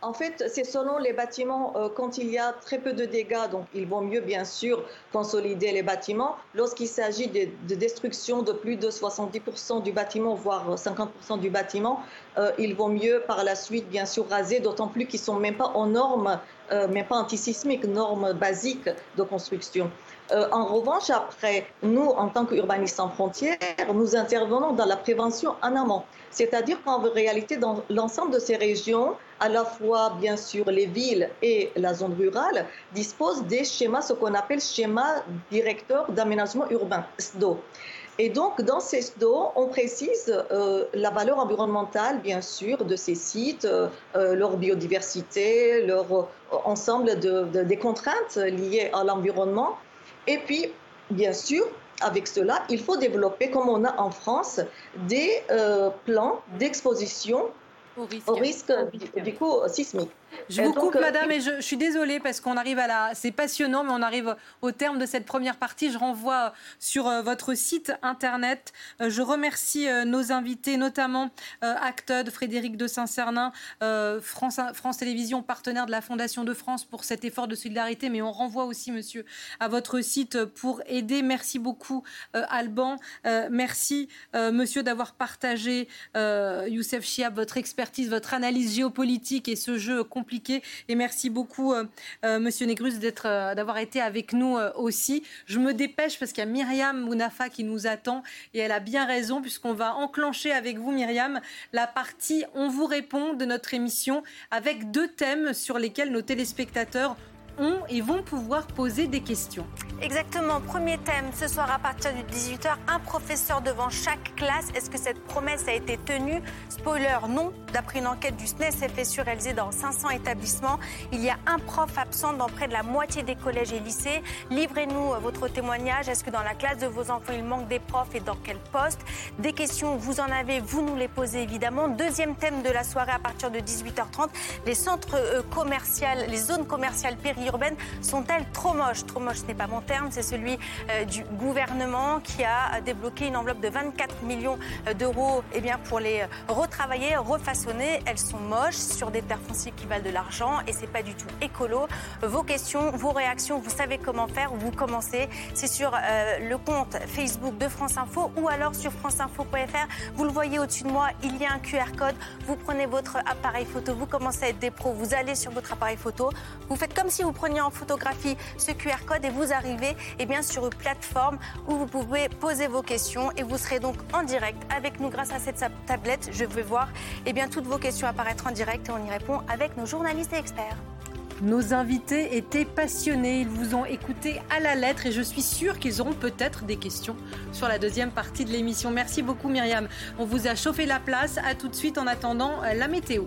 en fait, c'est selon les bâtiments. Euh, quand il y a très peu de dégâts, donc il vaut mieux bien sûr consolider les bâtiments. Lorsqu'il s'agit de, destruction de plus de 70% du bâtiment, voire 50% du bâtiment, euh, il vaut mieux par la suite bien sûr raser, d'autant plus qu'ils sont même pas en normes, euh, même pas antisismiques, normes basiques de construction. En revanche, après, nous, en tant qu'urbanistes sans frontières, nous intervenons dans la prévention en amont. C'est-à-dire qu'en réalité, dans l'ensemble de ces régions, à la fois, bien sûr, les villes et la zone rurale disposent des schémas, ce qu'on appelle schémas directeurs d'aménagement urbain, SDO. Et donc, dans ces SDO, on précise euh, la valeur environnementale, bien sûr, de ces sites, euh, euh, leur biodiversité, leur ensemble de, des contraintes liées à l'environnement. Et puis, bien sûr, avec cela, il faut développer, comme on a en France, des plans d'exposition au risque, du coup sismique. Je vous coupe, euh, madame, et je, suis désolée parce qu'on arrive à la. C'est passionnant, mais on arrive au terme de cette première partie. Je renvoie sur euh, votre site internet. Euh, je remercie nos invités, notamment Acted, Frédéric de Saint-Cernin, France, France Télévisions, partenaire de la Fondation de France pour cet effort de solidarité. Mais on renvoie aussi, monsieur, à votre site pour aider. Merci beaucoup, Alban. merci, monsieur, d'avoir partagé, Youssef Chiab, votre expertise, votre analyse géopolitique et ce jeu compliqué. Et merci beaucoup, euh, euh, Monsieur Négrus, d'être, euh, d'avoir été avec nous aussi. Je me dépêche parce qu'il y a Myriam Mounafa qui nous attend et elle a bien raison puisqu'on va enclencher avec vous, Myriam, la partie On vous répond de notre émission avec deux thèmes sur lesquels nos téléspectateurs ont et vont pouvoir poser des questions. Exactement. Premier thème, ce soir à partir de 18h, un professeur devant chaque classe. Est-ce que cette promesse a été tenue? Spoiler, non. D'après une enquête du SNES FSU réalisée dans 500 établissements, il y a un prof absent dans près de la moitié des collèges et lycées. Livrez-nous votre témoignage. Est-ce que dans la classe de vos enfants, il manque des profs et dans quel poste? Des questions, vous en avez, vous nous les posez évidemment. Deuxième thème de la soirée à partir de 18h30, les centres euh, commerciaux, les zones commerciales périurbaines urbaines sont-elles trop moches? Trop moches, ce n'est pas mon terme, c'est celui euh, du gouvernement qui a débloqué une enveloppe de 24 millions euh, d'euros eh bien, pour les retravailler, refaçonner. Elles sont moches sur des terres foncières qui valent de l'argent et c'est pas du tout écolo. Vos questions, vos réactions, vous savez comment faire, vous commencez. C'est sur euh, le compte Facebook de France Info ou alors sur franceinfo.fr. Vous le voyez au-dessus de moi, il y a un QR code. Vous prenez votre appareil photo, vous commencez à être des pros, vous allez sur votre appareil photo, vous faites comme si vous prenez en photographie ce QR code et vous arrivez eh bien, sur une plateforme où vous pouvez poser vos questions et vous serez donc en direct avec nous grâce à cette tablette. Je vais voir eh bien, toutes vos questions apparaître en direct et on y répond avec nos journalistes et experts. Nos invités étaient passionnés, ils vous ont écouté à la lettre et je suis sûre qu'ils auront peut-être des questions sur la deuxième partie de l'émission. Merci beaucoup Myriam. On vous a chauffé la place. À tout de suite en attendant euh, la météo.